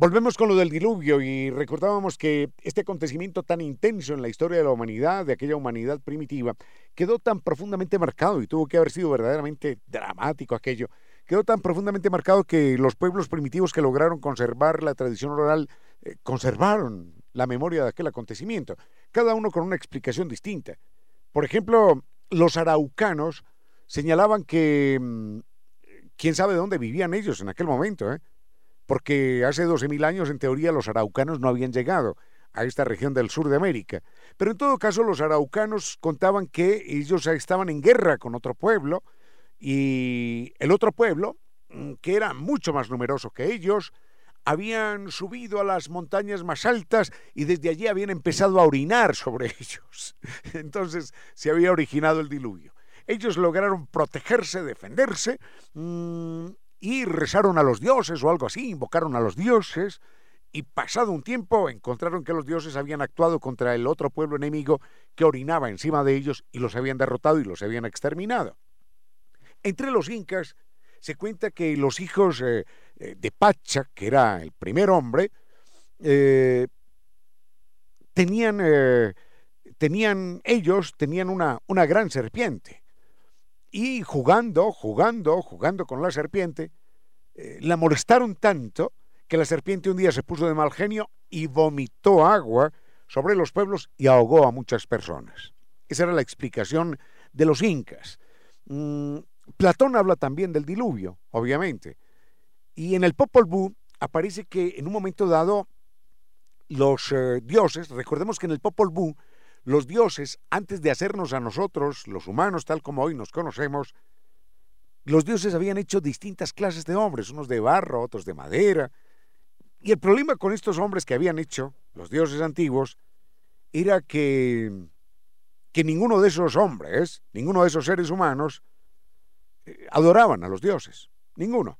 Volvemos con lo del diluvio y recordábamos que este acontecimiento tan intenso en la historia de la humanidad, de aquella humanidad primitiva, quedó tan profundamente marcado y tuvo que haber sido verdaderamente dramático aquello. Quedó tan profundamente marcado que los pueblos primitivos que lograron conservar la tradición oral eh, conservaron la memoria de aquel acontecimiento, cada uno con una explicación distinta. Por ejemplo, los araucanos señalaban que mm, quién sabe dónde vivían ellos en aquel momento, ¿eh? Porque hace 12.000 años en teoría los araucanos no habían llegado a esta región del sur de América. Pero en todo caso los araucanos contaban que ellos estaban en guerra con otro pueblo y el otro pueblo, mm, que era mucho más numeroso que ellos, habían subido a las montañas más altas y desde allí habían empezado a orinar sobre ellos. Entonces se había originado el diluvio. Ellos lograron protegerse, defenderse, mmm, y rezaron a los dioses o algo así, invocaron a los dioses, y pasado un tiempo encontraron que los dioses habían actuado contra el otro pueblo enemigo que orinaba encima de ellos y los habían derrotado y los habían exterminado. Entre los incas se cuenta que los hijos eh, eh, de Pacha, que era el primer hombre, eh, tenían, tenían, ellos tenían una, una gran serpiente y jugando, jugando, jugando con la serpiente, eh, la molestaron tanto que la serpiente un día se puso de mal genio y vomitó agua sobre los pueblos y ahogó a muchas personas. Esa era la explicación de los incas. Mm, Platón habla también del diluvio, obviamente. Y en el Popol Vuh aparece que en un momento dado los eh, dioses, recordemos que en el Popol Vuh los dioses, antes de hacernos a nosotros, los humanos, tal como hoy nos conocemos, los dioses habían hecho distintas clases de hombres, unos de barro, otros de madera. Y el problema con estos hombres que habían hecho, los dioses antiguos, era que, que ninguno de esos hombres, ninguno de esos seres humanos, eh, adoraban a los dioses. Ninguno.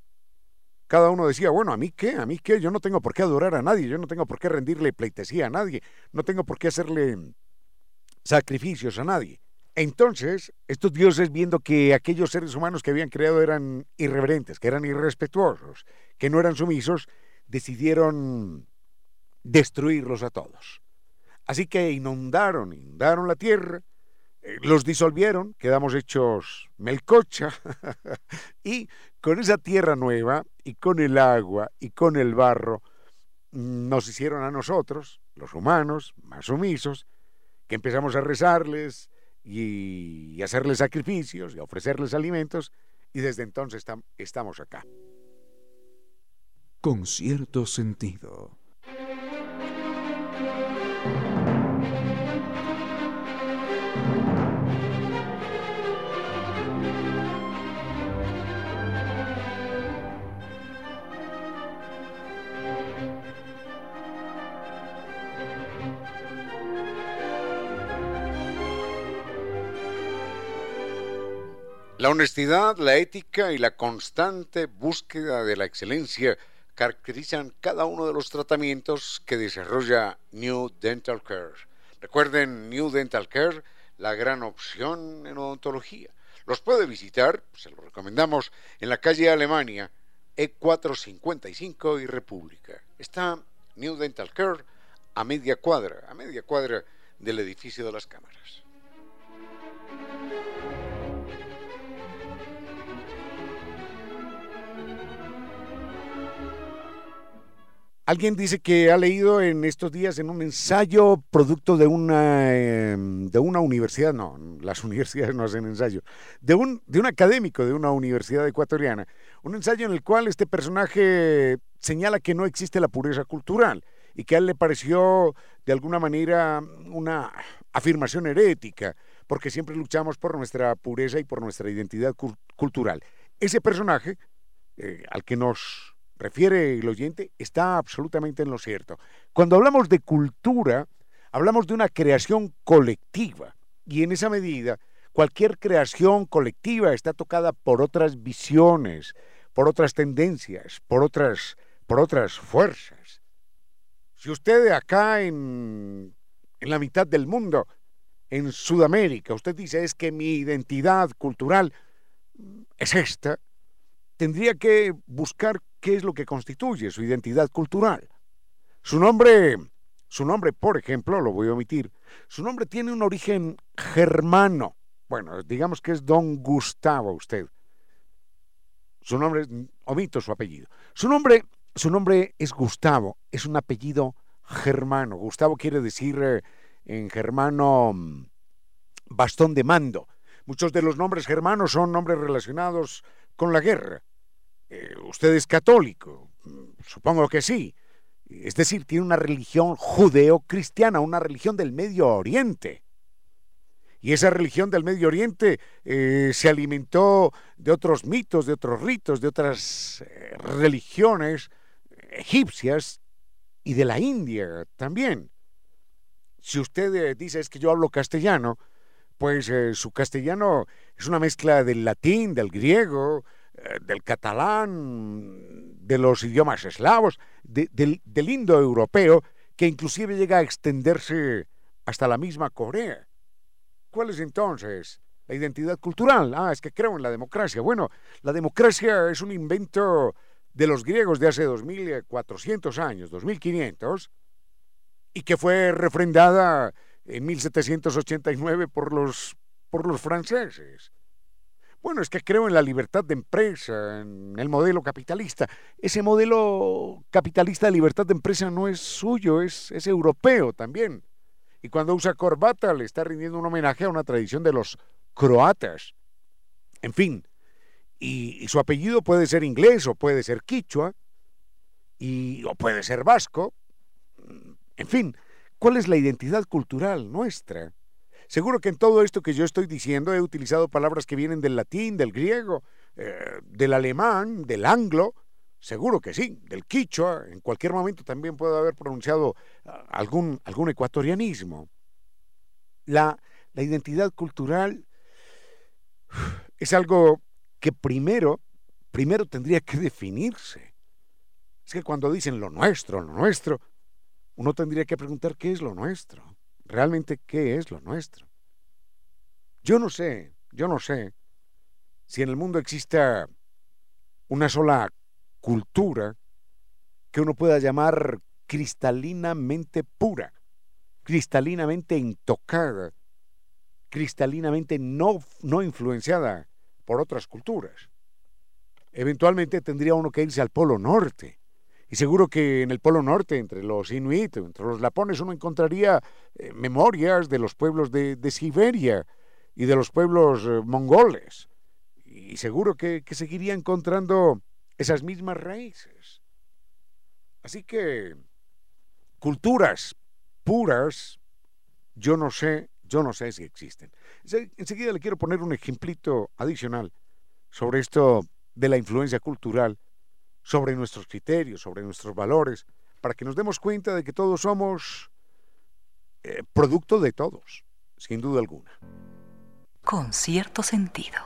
Cada uno decía, bueno, ¿a mí qué? ¿A mí qué? Yo no tengo por qué adorar a nadie, yo no tengo por qué rendirle pleitesía a nadie, no tengo por qué hacerle sacrificios a nadie. Entonces, estos dioses, viendo que aquellos seres humanos que habían creado eran irreverentes, que eran irrespetuosos, que no eran sumisos, decidieron destruirlos a todos. Así que inundaron, inundaron la tierra, eh, los disolvieron, quedamos hechos melcocha, y con esa tierra nueva, y con el agua, y con el barro, mm, nos hicieron a nosotros, los humanos, más sumisos, que empezamos a rezarles y, hacerles sacrificios y ofrecerles alimentos, y desde entonces estamos acá. Con cierto sentido. La honestidad, la ética y la constante búsqueda de la excelencia caracterizan cada uno de los tratamientos que desarrolla New Dental Care. Recuerden, New Dental Care, la gran opción en odontología. Los puede visitar, se lo recomendamos, en la calle Alemania, E455 y República. Está New Dental Care a media cuadra, a media cuadra del edificio de las cámaras. Alguien dice que ha leído en estos días en un ensayo producto de una, em, de una universidad, no, las universidades no hacen ensayo, de un, de un académico de una universidad ecuatoriana, un ensayo en el cual este personaje señala que no existe la pureza cultural y que a él le pareció de alguna manera una afirmación herética, porque siempre luchamos por nuestra pureza y por nuestra identidad cultural. Ese personaje, eh, al que nos refiere el oyente, está absolutamente en lo cierto. Cuando hablamos de cultura, hablamos de una creación colectiva y en esa medida cualquier creación colectiva está tocada por otras visiones, por otras tendencias, por otras, por otras fuerzas. Si usted acá en, en la mitad del mundo, en Sudamérica, usted dice es que mi identidad cultural es esta, tendría que buscar qué es lo que constituye su identidad cultural. Su nombre, su nombre, por ejemplo, lo voy a omitir, su nombre tiene un origen germano. Bueno, digamos que es don Gustavo usted. Su nombre, omito su apellido. Su nombre, su nombre es Gustavo, es un apellido germano. Gustavo quiere decir eh, en germano mm, bastón de mando. Muchos de los nombres germanos son nombres relacionados con la guerra. Eh, ¿Usted es católico? Supongo que sí. Es decir, tiene una religión judeo-cristiana, una religión del Medio Oriente. Y esa religión del Medio Oriente eh, se alimentó de otros mitos, de otros ritos, de otras eh, religiones egipcias y de la India también. Si usted dice es que yo hablo castellano, pues su castellano es una mezcla del latín, del griego, del catalán, de los idiomas eslavos, del, del indoeuropeo, que inclusive llega a extenderse hasta la misma Corea. ¿Cuál es entonces la identidad cultural? Ah, es que creo en la democracia. Bueno, la democracia es un invento de los griegos de hace 2400 años, 2500, y que fue refrendada en 1789 por los, por los franceses. Bueno, es que creo en la libertad de empresa, en el modelo capitalista. Ese modelo capitalista de libertad de empresa no es suyo, es, europeo también. Y cuando usa corbata le está rindiendo un homenaje a una tradición de los croatas. En fin, y, su apellido puede ser inglés o puede ser quichua, y, o puede ser vasco. En fin, ¿cuál es la identidad cultural nuestra? Seguro que en todo esto que yo estoy diciendo he utilizado palabras que vienen del latín, del griego, eh, del alemán, del anglo. Seguro que sí, del quichua. En cualquier momento también puedo haber pronunciado ah, algún, algún ecuatorianismo. La, la identidad cultural es algo que primero, primero tendría que definirse. Es que cuando dicen lo nuestro, lo nuestro, uno tendría que preguntar qué es lo nuestro realmente qué es lo nuestro. Yo no sé, yo no sé si en el mundo exista una sola cultura que uno pueda llamar cristalinamente pura, cristalinamente intocada, cristalinamente no, no influenciada por otras culturas. Eventualmente tendría uno que irse al Polo Norte. Y seguro que en el Polo Norte, entre los inuit, entre los lapones, uno encontraría eh, memorias de los pueblos de, Siberia y de los pueblos eh, mongoles. Y seguro que, seguiría encontrando esas mismas raíces. Así que culturas puras, yo no sé, yo no sé si existen. Enseguida le quiero poner un ejemplito adicional sobre esto de la influencia cultural, sobre nuestros criterios, sobre nuestros valores, para que nos demos cuenta de que todos somos eh, producto de todos, sin duda alguna. Con cierto sentido.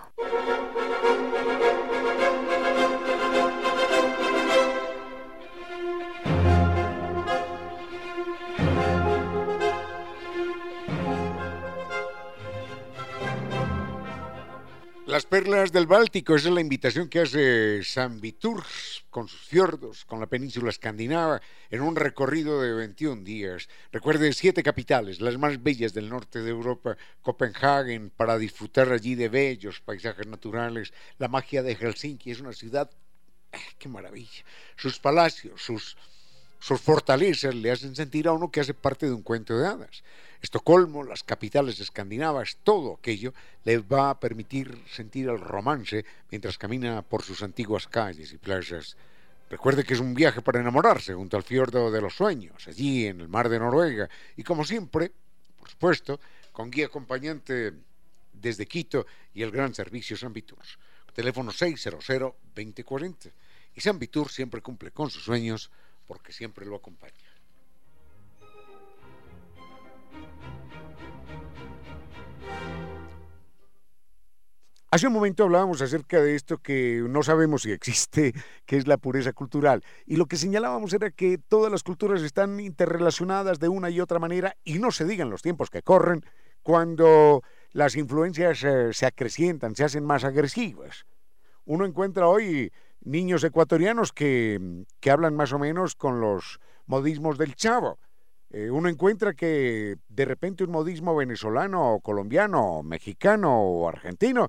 Las perlas del Báltico, esa es la invitación que hace San Viturs con sus fiordos, con la península escandinava, en un recorrido de 21 días. Recuerde siete capitales, las más bellas del norte de Europa, Copenhague, para disfrutar allí de bellos paisajes naturales. La magia de Helsinki es una ciudad, ¡ah, qué maravilla. Sus palacios, sus, sus fortalezas le hacen sentir a uno que hace parte de un cuento de hadas. Estocolmo, las capitales escandinavas, todo aquello le va a permitir sentir el romance mientras camina por sus antiguas calles y playas. Recuerde que es un viaje para enamorarse junto al fiordo de los sueños, allí en el mar de Noruega, y como siempre, por supuesto, con guía acompañante desde Quito y el gran servicio San Vitur. Teléfono 600-2040. Y San Vitur siempre cumple con sus sueños porque siempre lo acompaña. Hace un momento hablábamos acerca de esto que no sabemos si existe, que es la pureza cultural. Y lo que señalábamos era que todas las culturas están interrelacionadas de una y otra manera, y no se digan los tiempos que corren, cuando las influencias eh, se acrecientan, se hacen más agresivas. Uno encuentra hoy niños ecuatorianos que, que hablan más o menos con los modismos del chavo. Eh, uno encuentra que de repente un modismo venezolano o colombiano o mexicano o argentino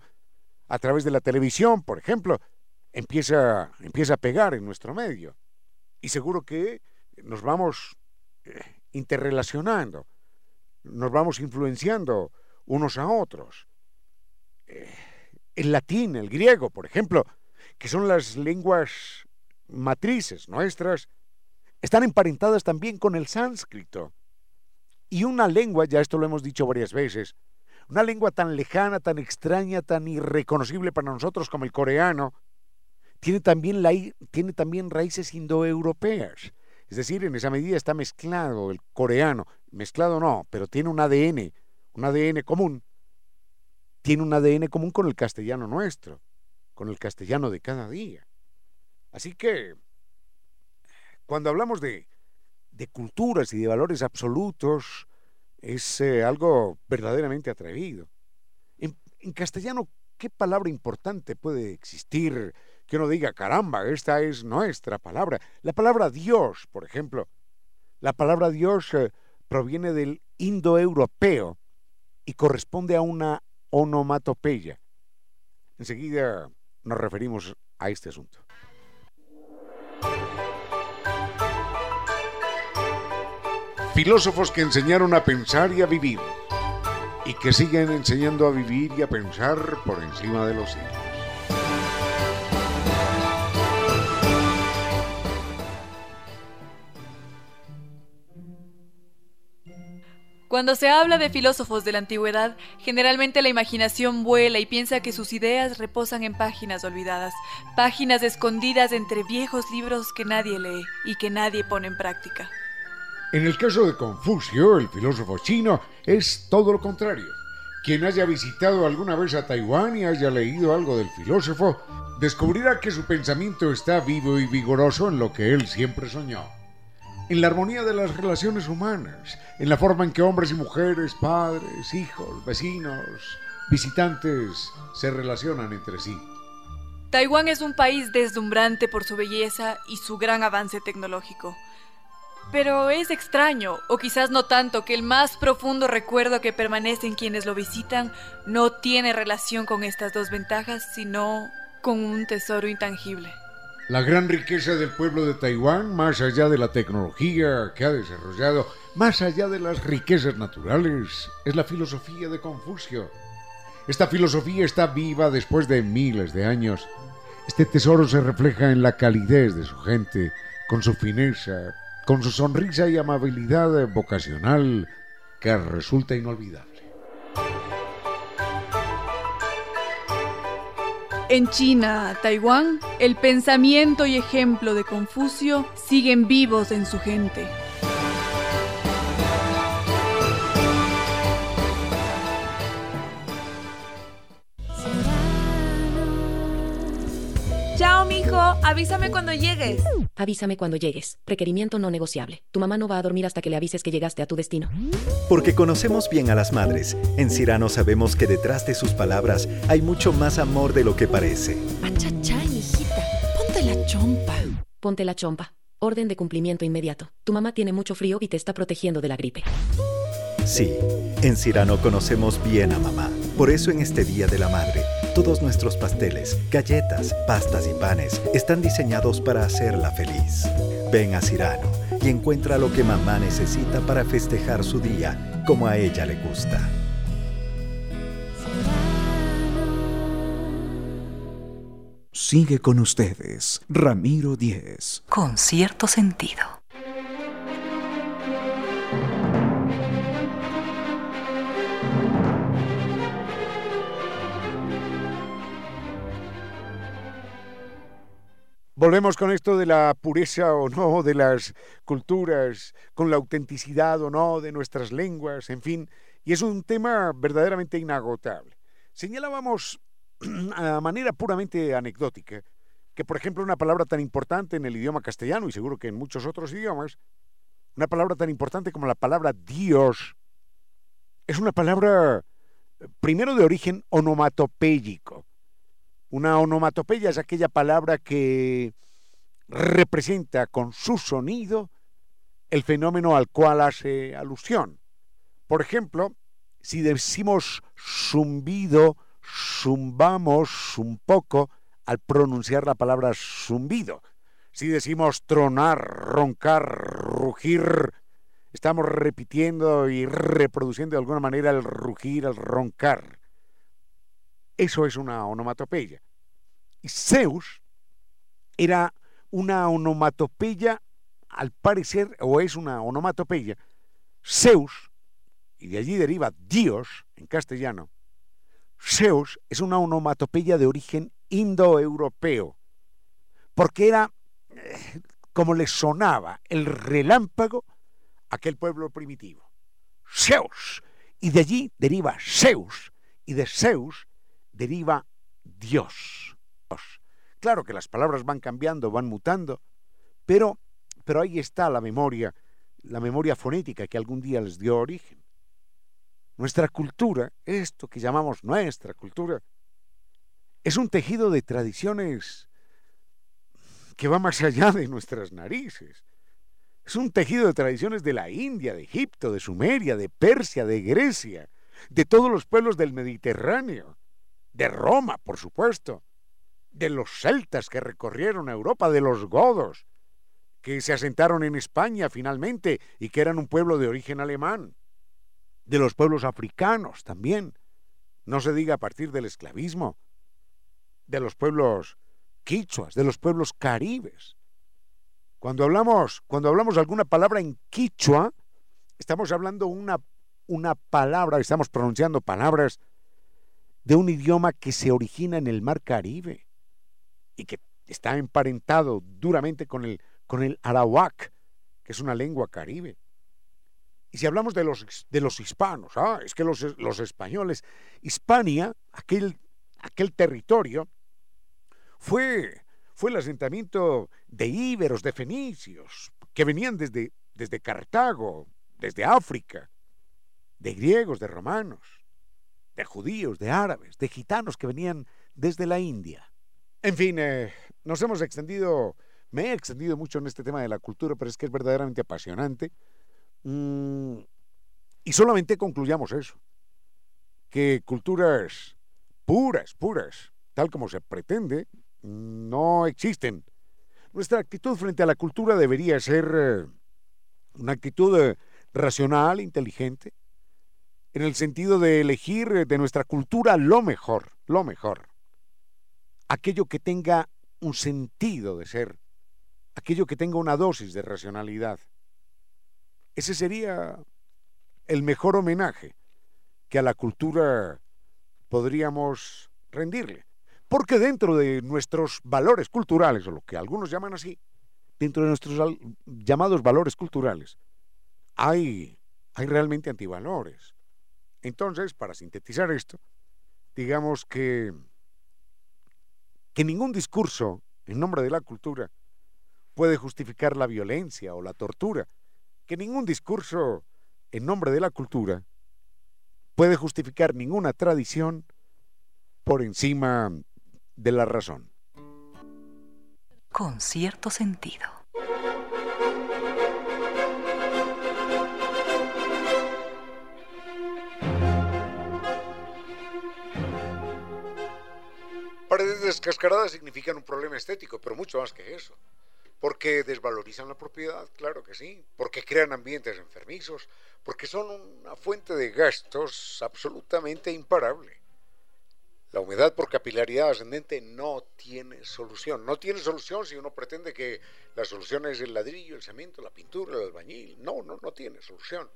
a través de la televisión, por ejemplo, empieza, empieza a pegar en nuestro medio. Y seguro que nos vamos eh, interrelacionando, nos vamos influenciando unos a otros. Eh, el latín, el griego, por ejemplo, que son las lenguas matrices nuestras, están emparentadas también con el sánscrito. Y una lengua, ya esto lo hemos dicho varias veces, una lengua tan lejana, tan extraña, tan irreconocible para nosotros como el coreano, tiene también, la, tiene también raíces indoeuropeas. Es decir, en esa medida está mezclado el coreano. Mezclado no, pero tiene un ADN, un ADN común. Tiene un ADN común con el castellano nuestro, con el castellano de cada día. Así que, cuando hablamos de, culturas y de valores absolutos, es eh, algo verdaderamente atrevido. En, en, castellano, ¿qué palabra importante puede existir que uno diga, caramba, esta es nuestra palabra? La palabra Dios, por ejemplo. La palabra Dios eh, proviene del indoeuropeo y corresponde a una onomatopeya. Enseguida nos referimos a este asunto. Filósofos que enseñaron a pensar y a vivir, y que siguen enseñando a vivir y a pensar por encima de los siglos. Cuando se habla de filósofos de la antigüedad, generalmente la imaginación vuela y piensa que sus ideas reposan en páginas olvidadas, páginas escondidas entre viejos libros que nadie lee y que nadie pone en práctica. En el caso de Confucio, el filósofo chino, es todo lo contrario. Quien haya visitado alguna vez a Taiwán y haya leído algo del filósofo, descubrirá que su pensamiento está vivo y vigoroso en lo que él siempre soñó. En la armonía de las relaciones humanas, en la forma en que hombres y mujeres, padres, hijos, vecinos, visitantes se relacionan entre sí. Taiwán es un país deslumbrante por su belleza y su gran avance tecnológico. Pero es extraño, o quizás no tanto, que el más profundo recuerdo que permanece en quienes lo visitan no tiene relación con estas dos ventajas, sino con un tesoro intangible. La gran riqueza del pueblo de Taiwán, más allá de la tecnología que ha desarrollado, más allá de las riquezas naturales, es la filosofía de Confucio. Esta filosofía está viva después de miles de años. Este tesoro se refleja en la calidez de su gente, con su fineza, con su sonrisa y amabilidad vocacional que resulta inolvidable. En China, Taiwán, el pensamiento y ejemplo de Confucio siguen vivos en su gente. Mijo. Avísame cuando llegues. Avísame cuando llegues. Requerimiento no negociable. Tu mamá no va a dormir hasta que le avises que llegaste a tu destino. Porque conocemos bien a las madres. En Cirano sabemos que detrás de sus palabras hay mucho más amor de lo que parece. Achachá, hijita. Ponte la chompa. Ponte la chompa. Orden de cumplimiento inmediato. Tu mamá tiene mucho frío y te está protegiendo de la gripe. Sí, en Cirano conocemos bien a mamá. Por eso en este Día de la Madre, todos nuestros pasteles, galletas, pastas y panes están diseñados para hacerla feliz. Ven a Cirano y encuentra lo que mamá necesita para festejar su día como a ella le gusta. Sigue con ustedes, Ramiro Díez. Con cierto sentido. Volvemos con esto de la pureza o no de las culturas, con la autenticidad o no de nuestras lenguas, en fin, y es un tema verdaderamente inagotable. Señalábamos a manera puramente anecdótica que, por ejemplo, una palabra tan importante en el idioma castellano y seguro que en muchos otros idiomas, una palabra tan importante como la palabra Dios, es una palabra primero de origen onomatopéyico. Una onomatopeya es aquella palabra que representa con su sonido el fenómeno al cual hace alusión. Por ejemplo, si decimos zumbido, zumbamos un poco al pronunciar la palabra zumbido. Si decimos tronar, roncar, rugir, estamos repitiendo y reproduciendo de alguna manera el rugir, el roncar. Eso es una onomatopeya. Y Zeus era una onomatopeya, al parecer, o es una onomatopeya. Zeus, y de allí deriva Dios en castellano, Zeus es una onomatopeya de origen indoeuropeo, porque era eh, como le sonaba el relámpago a aquel pueblo primitivo. Zeus, y de allí deriva Zeus, y de Zeus deriva Dios. Claro que las palabras van cambiando, van mutando, pero, pero ahí está la memoria, la memoria fonética que algún día les dio origen. Nuestra cultura, esto que llamamos nuestra cultura, es un tejido de tradiciones que va más allá de nuestras narices. Es un tejido de tradiciones de la India, de Egipto, de Sumeria, de Persia, de Grecia, de todos los pueblos del Mediterráneo de Roma, por supuesto, de los celtas que recorrieron Europa, de los godos, que se asentaron en España finalmente y que eran un pueblo de origen alemán, de los pueblos africanos también, no se diga a partir del esclavismo, de los pueblos quichuas, de los pueblos caribes. Cuando hablamos, cuando hablamos alguna palabra en quichua, estamos hablando una, una palabra, estamos pronunciando palabras de un idioma que se origina en el mar Caribe y que está emparentado duramente con el, con el arawak, que es una lengua caribe. Y si hablamos de los, de los hispanos, ah, es que los, los españoles, Hispania, aquel, aquel territorio, fue, fue el asentamiento de íberos, de fenicios, que venían desde, desde Cartago, desde África, de griegos, de romanos de judíos, de árabes, de gitanos que venían desde la India. En fin, eh, nos hemos extendido, me he extendido mucho en este tema de la cultura, pero es que es verdaderamente apasionante. Mm, y solamente concluyamos eso, que culturas puras, puras, tal como se pretende, no existen. Nuestra actitud frente a la cultura debería ser eh, una actitud eh, racional, inteligente, en el sentido de elegir eh, de nuestra cultura lo mejor, lo mejor. Aquello que tenga un sentido de ser, aquello que tenga una dosis de racionalidad. Ese sería el mejor homenaje que a la cultura podríamos rendirle. Porque dentro de nuestros valores culturales, o lo que algunos llaman así, dentro de nuestros llamados valores culturales, hay, hay realmente antivalores. Entonces, para sintetizar esto, digamos que, que ningún discurso en nombre de la cultura puede justificar la violencia o la tortura, que ningún discurso en nombre de la cultura puede justificar ninguna tradición por encima de la razón. Con cierto sentido. Descascaradas significan un problema estético, pero mucho más que eso. Porque desvalorizan la propiedad, claro que sí. Porque crean ambientes enfermizos. Porque son una fuente de gastos absolutamente imparable. La humedad por capilaridad ascendente no tiene solución. No tiene solución si uno pretende que la solución es el ladrillo, el cemento, la pintura, el albañil. No, no, no tiene solución.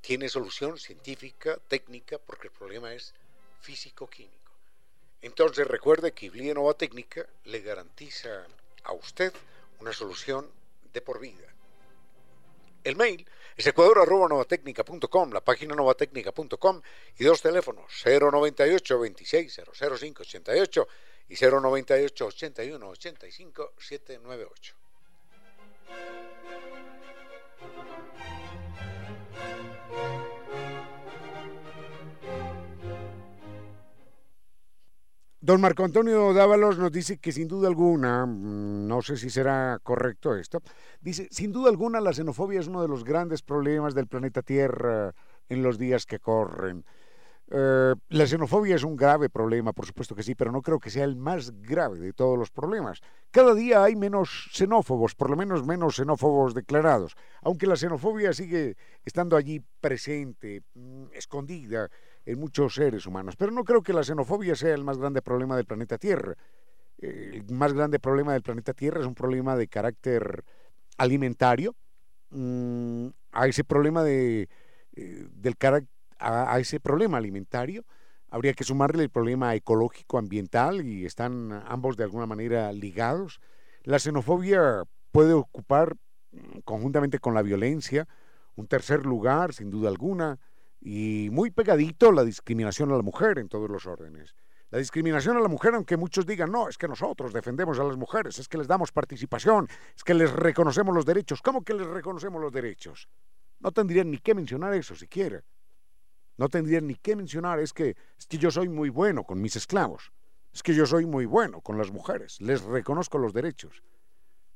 Tiene solución científica, técnica, porque el problema es físico-químico. Entonces recuerde que Iblia Nova Técnica le garantiza a usted una solución de por vida. El mail es ecuador.novatecnica.com, la página novatecnica.com y dos teléfonos 098 26 005 88 y 098 81 85 798. Don Marco Antonio Dávalos nos dice que sin duda alguna, mm, no sé si será correcto esto, dice, sin duda alguna la xenofobia es uno de los grandes problemas del planeta Tierra en los días que corren. Eh, la xenofobia es un grave problema, por supuesto que sí, pero no creo que sea el más grave de todos los problemas. Cada día hay menos xenófobos, por lo menos menos xenófobos declarados, aunque la xenofobia sigue estando allí presente, mm, escondida, en muchos seres humanos. Pero no creo que la xenofobia sea el más grande problema del planeta Tierra. El más grande problema del planeta Tierra es un problema de carácter alimentario. Mm, a ese problema de, eh, del a, ese problema alimentario habría que sumarle el problema ecológico ambiental y están ambos de alguna manera ligados. La xenofobia puede ocupar mm, conjuntamente con la violencia un tercer lugar, sin duda alguna y muy pegadito la discriminación a la mujer en todos los órdenes. La discriminación a la mujer, aunque muchos digan, no, es que nosotros defendemos a las mujeres, es que les damos participación, es que les reconocemos los derechos. ¿Cómo que les reconocemos los derechos? No tendrían ni que mencionar eso siquiera. No tendrían ni que mencionar, es que, es que yo soy muy bueno con mis esclavos, es que yo soy muy bueno con las mujeres, les reconozco los derechos.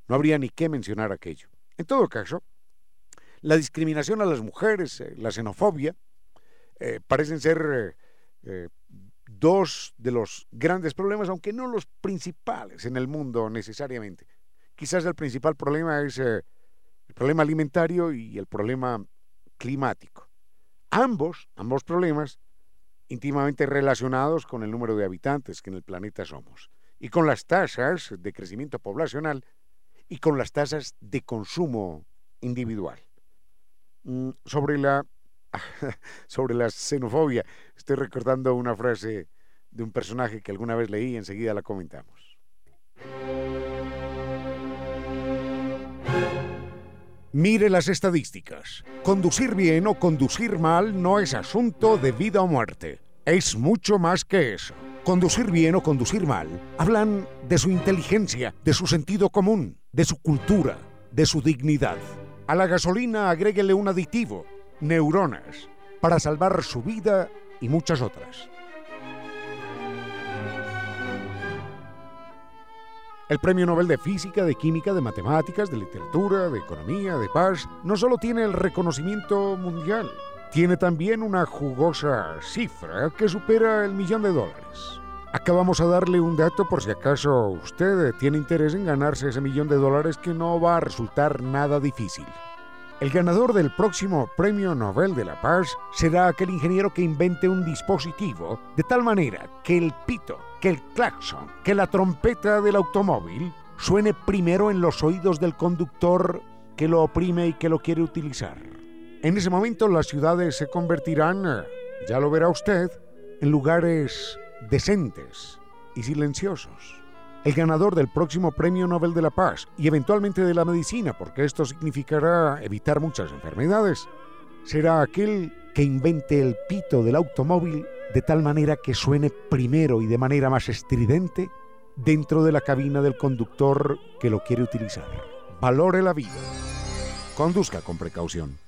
No habría ni que mencionar aquello. En todo caso, la discriminación a las mujeres, eh, la xenofobia, eh, parecen ser eh, eh, dos de los grandes problemas, aunque no los principales en el mundo necesariamente. Quizás el principal problema es el problema alimentario y el problema climático. Ambos, ambos problemas, íntimamente relacionados con el número de habitantes que en el planeta somos y con las tasas de crecimiento poblacional y con las tasas de consumo individual. Mm, sobre la sobre la xenofobia. Estoy recordando una frase de un personaje que alguna vez leí y enseguida la comentamos. Mire las estadísticas. Conducir bien o conducir mal no es asunto de vida o muerte. Es mucho más que eso. Conducir bien o conducir mal hablan de su inteligencia, de su sentido común, de su cultura, de su dignidad. A la gasolina agréguele un aditivo neuronas para salvar su vida y muchas otras. El Premio Nobel de Física, de Química, de Matemáticas, de Literatura, de Economía, de Paz, no solo tiene el reconocimiento mundial, tiene también una jugosa cifra que supera el millón de dólares. Acabamos a darle un dato por si acaso usted tiene interés en ganarse ese millón de dólares que no va a resultar nada difícil. El ganador del próximo Premio Nobel de la Paz será aquel ingeniero que invente un dispositivo de tal manera que el pito que el claxon, que la trompeta del automóvil suene primero en los oídos del conductor que lo oprime y que lo quiere utilizar. En ese momento las ciudades se convertirán, ya lo verá usted, en lugares decentes y silenciosos. El ganador del próximo Premio Nobel de la Paz y eventualmente de la medicina, porque esto significará evitar muchas enfermedades, será aquel que invente el pito del automóvil de tal manera que suene primero y de manera más estridente dentro de la cabina del conductor que lo quiere utilizar. Valore la vida. Conduzca con precaución.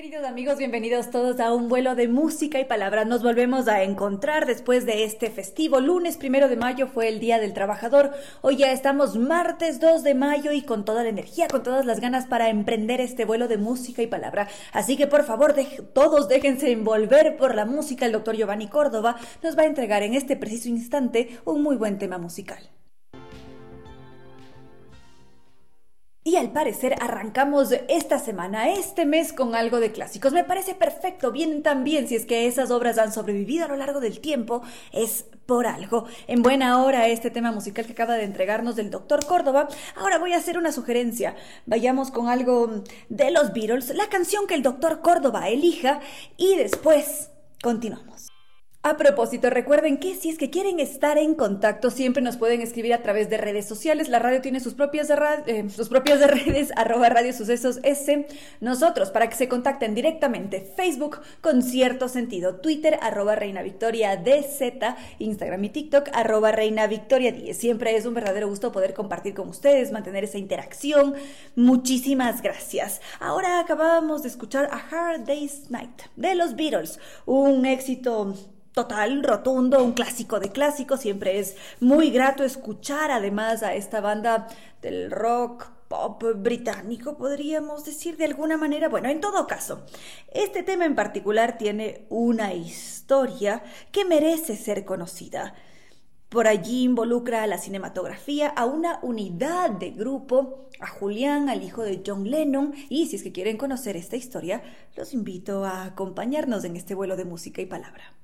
Queridos amigos, bienvenidos todos a un vuelo de música y palabra. Nos volvemos a encontrar después de este festivo. Lunes primero de mayo fue el Día del Trabajador. Hoy ya estamos martes 2 de mayo y con toda la energía, con todas las ganas para emprender este vuelo de música y palabra. Así que por favor, todos déjense envolver por la música. El doctor Giovanni Córdoba nos va a entregar en este preciso instante un muy buen tema musical. Y al parecer arrancamos esta semana, este mes con algo de clásicos. Me parece perfecto, bien también si es que esas obras han sobrevivido a lo largo del tiempo, es por algo. En buena hora este tema musical que acaba de entregarnos del doctor Córdoba. Ahora voy a hacer una sugerencia. Vayamos con algo de los Beatles, la canción que el doctor Córdoba elija y después continuamos. A propósito, recuerden que si es que quieren estar en contacto, siempre nos pueden escribir a través de redes sociales. La radio tiene sus propias, eh, sus propias redes, arroba Radio Sucesos S. Nosotros, para que se contacten directamente, Facebook con cierto sentido, Twitter, arroba Reina Victoria DZ, Instagram y TikTok, arroba Reina Victoria 10. Siempre es un verdadero gusto poder compartir con ustedes, mantener esa interacción. Muchísimas gracias. Ahora acabábamos de escuchar A Hard Day's Night de los Beatles, un éxito total, rotundo, un clásico de clásicos. Siempre es muy grato escuchar además a esta banda del rock pop británico, podríamos decir de alguna manera. Bueno, en todo caso, este tema en particular tiene una historia que merece ser conocida. Por allí involucra a la cinematografía, a una unidad de grupo, a Julián, al hijo de John Lennon, y si es que quieren conocer esta historia, los invito a acompañarnos en este vuelo de música y palabra.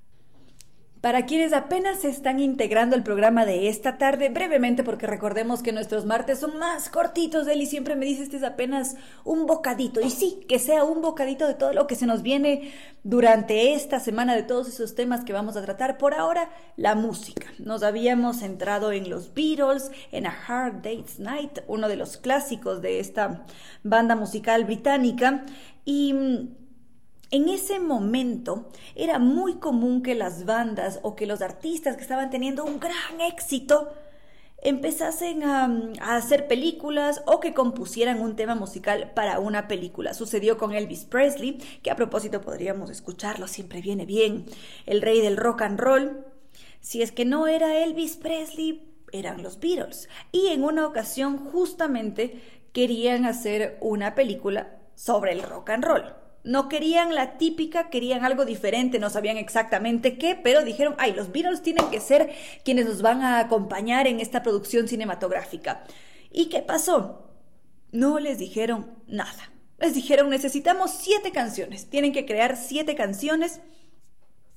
Para quienes apenas se están integrando al programa de esta tarde, brevemente, porque recordemos que nuestros martes son más cortitos, y siempre me dice este es apenas un bocadito. Y sí, que sea un bocadito de todo lo que se nos viene durante esta semana, de todos esos temas que vamos a tratar. Por ahora, la música. Nos habíamos centrado en los Beatles, en A Hard Day's Night, uno de los clásicos de esta banda musical británica. Y en ese momento era muy común que las bandas o que los artistas que estaban teniendo un gran éxito empezasen a, hacer películas o que compusieran un tema musical para una película. Sucedió con Elvis Presley, que a propósito podríamos escucharlo, siempre viene bien, el rey del rock and roll. Si es que no era Elvis Presley, eran los Beatles. Y en una ocasión justamente querían hacer una película sobre el rock and roll. No querían la típica, querían algo diferente, no sabían exactamente qué, pero dijeron, ay, los Beatles tienen que ser quienes nos van a acompañar en esta producción cinematográfica. ¿Y qué pasó? No les dijeron nada. Les dijeron, necesitamos siete canciones, tienen que crear siete canciones.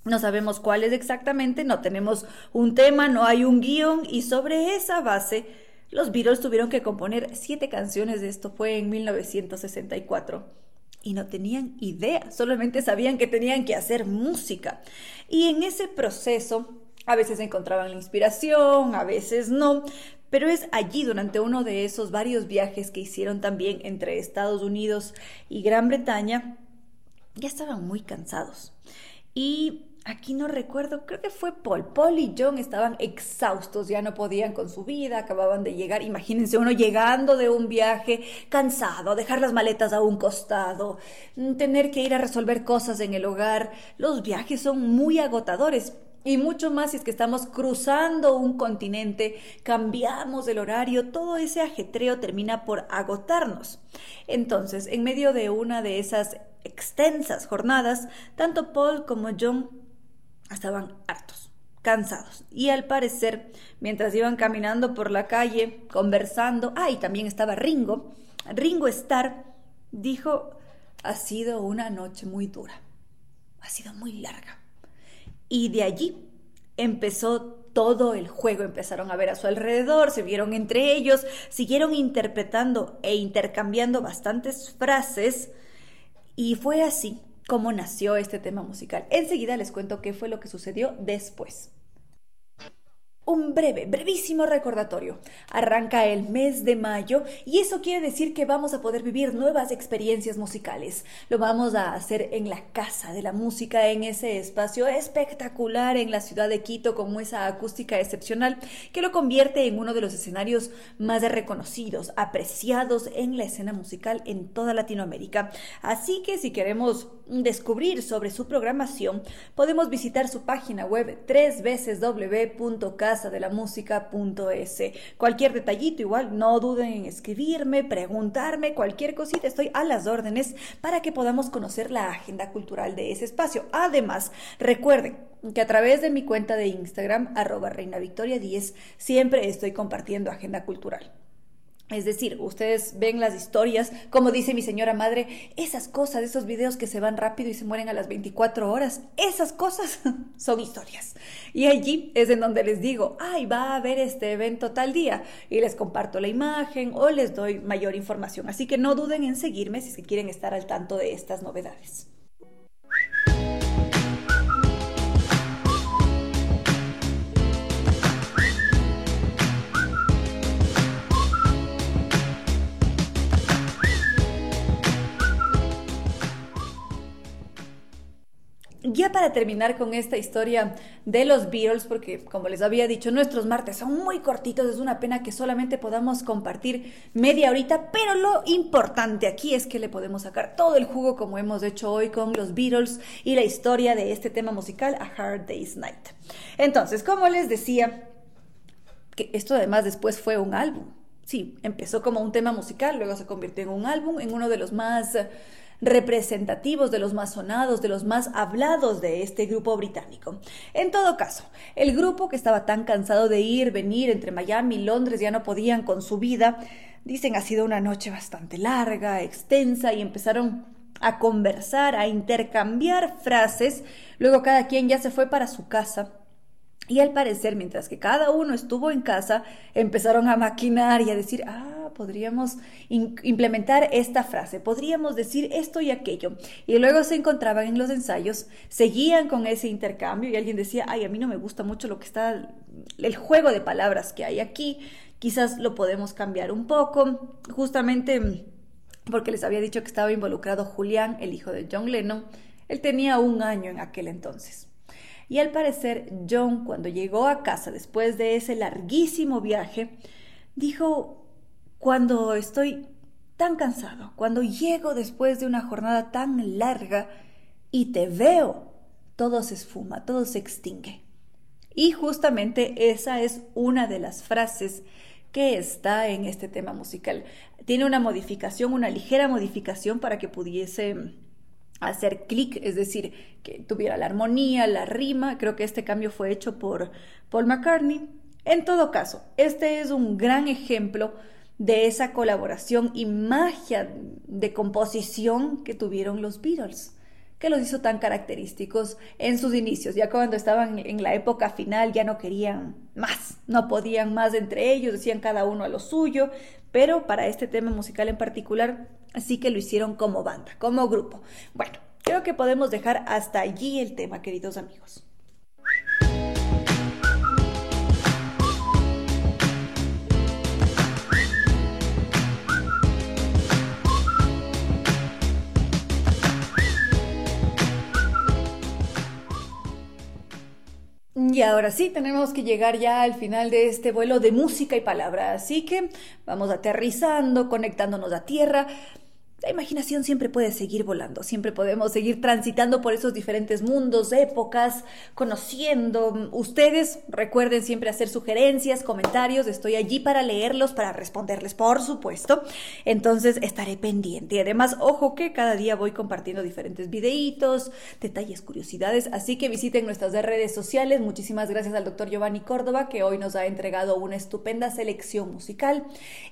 No sabemos cuáles exactamente, no tenemos un tema, no hay un guion y sobre esa base los Beatles tuvieron que componer siete canciones. Esto fue en 1964 y no tenían idea, solamente sabían que tenían que hacer música. Y en ese proceso A veces encontraban la inspiración, a veces no, pero es allí durante uno de esos varios viajes que hicieron también entre Estados Unidos y Gran Bretaña, ya estaban muy cansados. Y aquí no recuerdo, creo que fue Paul. Paul y John estaban exhaustos, ya no podían con su vida, acababan de llegar. Imagínense uno llegando de un viaje cansado, dejar las maletas a un costado, tener que ir a resolver cosas en el hogar. Los viajes son muy agotadores. Y mucho más si es que estamos cruzando un continente, cambiamos el horario, todo ese ajetreo termina por agotarnos. Entonces, en medio de una de esas extensas jornadas, tanto Paul como John estaban hartos, cansados. Y al parecer, mientras iban caminando por la calle, conversando, ah, y también estaba Ringo, Ringo Starr dijo, ha sido una noche muy dura, ha sido muy larga. Y de allí empezó todo el juego. Empezaron a ver a su alrededor, se vieron entre ellos, siguieron interpretando e intercambiando bastantes frases. Y fue así como nació este tema musical. Enseguida les cuento qué fue lo que sucedió después. Un breve, brevísimo recordatorio. Arranca el mes de mayo y eso quiere decir que vamos a poder vivir nuevas experiencias musicales. Lo vamos a hacer en la Casa de la Música, en ese espacio espectacular en la ciudad de Quito con esa acústica excepcional que lo convierte en uno de los escenarios más reconocidos, apreciados en la escena musical en toda Latinoamérica. Así que si queremos descubrir sobre su programación, podemos visitar su página web tres veces Cualquier detallito igual, no duden en escribirme, preguntarme, cualquier cosita, estoy a las órdenes para que podamos conocer la agenda cultural de ese espacio. Además, recuerden, que a través de mi cuenta de Instagram, arroba reina victoria 10, siempre estoy compartiendo agenda cultural. Es decir, ustedes ven las historias, como dice mi señora madre, esas cosas, esos videos que se van rápido y se mueren a las 24 horas, esas cosas son historias. Y allí es en donde les digo, ay, va a haber este evento tal día y les comparto la imagen o les doy mayor información. Así que no duden en seguirme si quieren estar al tanto de estas novedades. Ya para terminar con esta historia de los Beatles, porque como les había dicho, nuestros martes son muy cortitos, es una pena que solamente podamos compartir media horita, pero lo importante aquí es que le podemos sacar todo el jugo como hemos hecho hoy con los Beatles y la historia de este tema musical, A Hard Day's Night. Entonces, como les decía, que esto además después fue un álbum. Sí, empezó como un tema musical, luego se convirtió en un álbum, en uno de los más representativos, de los más sonados, de los más hablados de este grupo británico. En todo caso, el grupo que estaba tan cansado de ir, venir entre Miami y Londres, ya no podían con su vida, dicen ha sido una noche bastante larga, extensa, y empezaron a conversar, a intercambiar frases, luego cada quien ya se fue para su casa. Y al parecer, mientras que cada uno estuvo en casa, empezaron a maquinar y a decir, ah, podríamos implementar esta frase, podríamos decir esto y aquello. Y luego se encontraban en los ensayos, seguían con ese intercambio y alguien decía, ay, a mí no me gusta mucho lo que está, el juego de palabras que hay aquí, quizás lo podemos cambiar un poco, justamente porque les había dicho que estaba involucrado Julián, el hijo de John Lennon, él tenía un año en aquel entonces. Y al parecer, John, cuando llegó a casa después de ese larguísimo viaje, dijo, cuando estoy tan cansado, cuando llego después de una jornada tan larga y te veo, todo se esfuma, todo se extingue. Y justamente esa es una de las frases que está en este tema musical. Tiene una modificación, una ligera modificación para que pudiese hacer clic, es decir, que tuviera la armonía, la rima. Creo que este cambio fue hecho por Paul McCartney. En todo caso, este es un gran ejemplo de esa colaboración y magia de composición que tuvieron los Beatles, que los hizo tan característicos en sus inicios. Ya cuando estaban en la época final ya no querían más, no podían más entre ellos, decían cada uno a lo suyo, pero para este tema musical en particular sí que lo hicieron como banda, como grupo. Bueno, creo que podemos dejar hasta allí el tema, queridos amigos. Y ahora sí, tenemos que llegar ya al final de este vuelo de música y palabra, así que vamos aterrizando, conectándonos a tierra. La imaginación siempre puede seguir volando, siempre podemos seguir transitando por esos diferentes mundos, épocas, conociendo. Ustedes recuerden siempre hacer sugerencias, comentarios, estoy allí para leerlos, para responderles, por supuesto. Entonces estaré pendiente. Y además, ojo que cada día voy compartiendo diferentes videitos, detalles, curiosidades, así que visiten nuestras redes sociales. Muchísimas gracias al doctor Giovanni Córdoba, que hoy nos ha entregado una estupenda selección musical.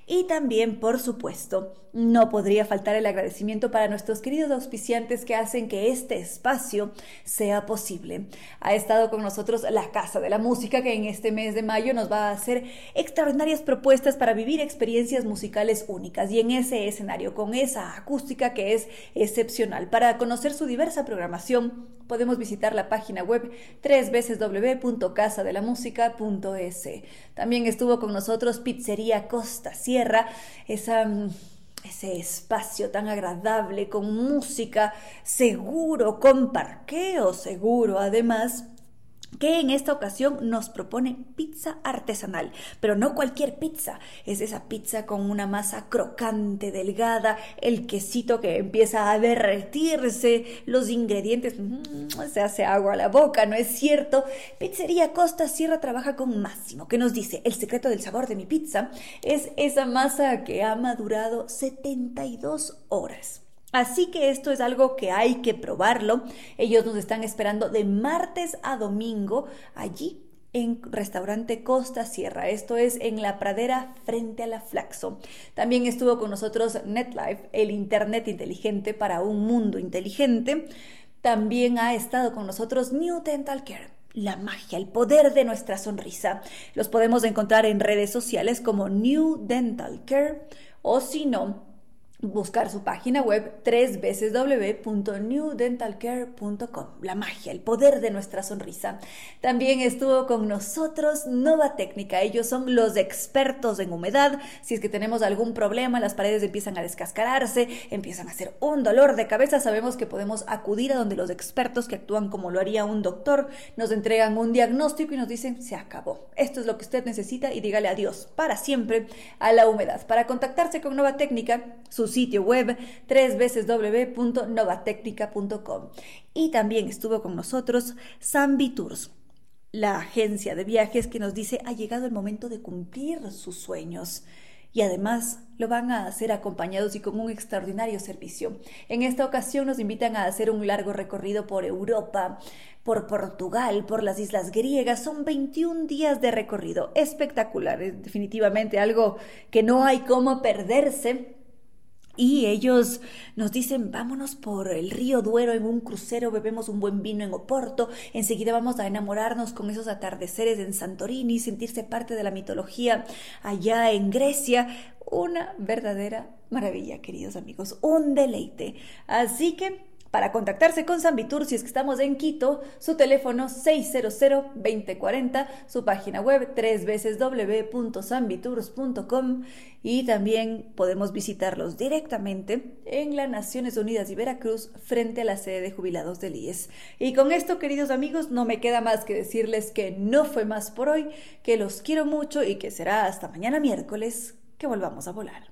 Y también, por supuesto, no podría faltar el agradecimiento para nuestros queridos auspiciantes que hacen que este espacio sea posible. Ha estado con nosotros la Casa de la Música que en este mes de mayo nos va a hacer extraordinarias propuestas para vivir experiencias musicales únicas y en ese escenario con esa acústica que es excepcional. Para conocer su diversa programación podemos visitar la página web www.casadelamusica.es. También estuvo con nosotros Pizzería Costa Sierra, esa mm, ese espacio tan agradable con música seguro, con parqueo seguro además que en esta ocasión nos propone pizza artesanal, pero no cualquier pizza, es esa pizza con una masa crocante, delgada, el quesito que empieza a derretirse, los ingredientes, mm, se hace agua a la boca, ¿no es cierto? Pizzería Costa Sierra trabaja con Máximo, que nos dice, el secreto del sabor de mi pizza es esa masa que ha madurado 72 horas. Así que esto es algo que hay que probarlo. Ellos nos están esperando de martes a domingo allí en restaurante Costa Sierra. Esto es en la pradera frente a la Flaxo. También estuvo con nosotros NetLife, el Internet inteligente para un mundo inteligente. También ha estado con nosotros New Dental Care la magia, el poder de nuestra sonrisa. Los podemos encontrar en redes sociales como New Dental Care o si no, buscar su página web www.newdentalcare.com. La magia, el poder de nuestra sonrisa. También estuvo con nosotros Nova Técnica. Ellos son los expertos en humedad. Si es que tenemos algún problema, las paredes empiezan a descascararse, empiezan a hacer un dolor de cabeza, sabemos que podemos acudir a donde los expertos que actúan como lo haría un doctor nos entregan un diagnóstico y nos dicen, se acabó. Esto es lo que usted necesita y dígale adiós para siempre a la humedad. Para contactarse con Nova Técnica, su sitio web www.novatecnica.com. Y también estuvo con nosotros Zambi Tours, la agencia de viajes que nos dice ha llegado el momento de cumplir sus sueños y además lo van a hacer acompañados y con un extraordinario servicio. En esta ocasión nos invitan a hacer un largo recorrido por Europa, por Portugal, por las islas griegas. Son 21 días de recorrido. Espectacular, es definitivamente algo que no hay cómo perderse y ellos nos dicen, vámonos por el río Duero en un crucero, bebemos un buen vino en Oporto, enseguida vamos a enamorarnos con esos atardeceres en Santorini, sentirse parte de la mitología allá en Grecia. Una verdadera maravilla, queridos amigos, un deleite. Así que para contactarse con Sambitur, si es que estamos en Quito, su teléfono 600-2040, su página web www.sambitours.com y también podemos visitarlos directamente en las Naciones Unidas y Veracruz frente a la sede de jubilados del IES. Y con esto, queridos amigos, no me queda más que decirles que no fue más por hoy, que los quiero mucho y que será hasta mañana miércoles que volvamos a volar.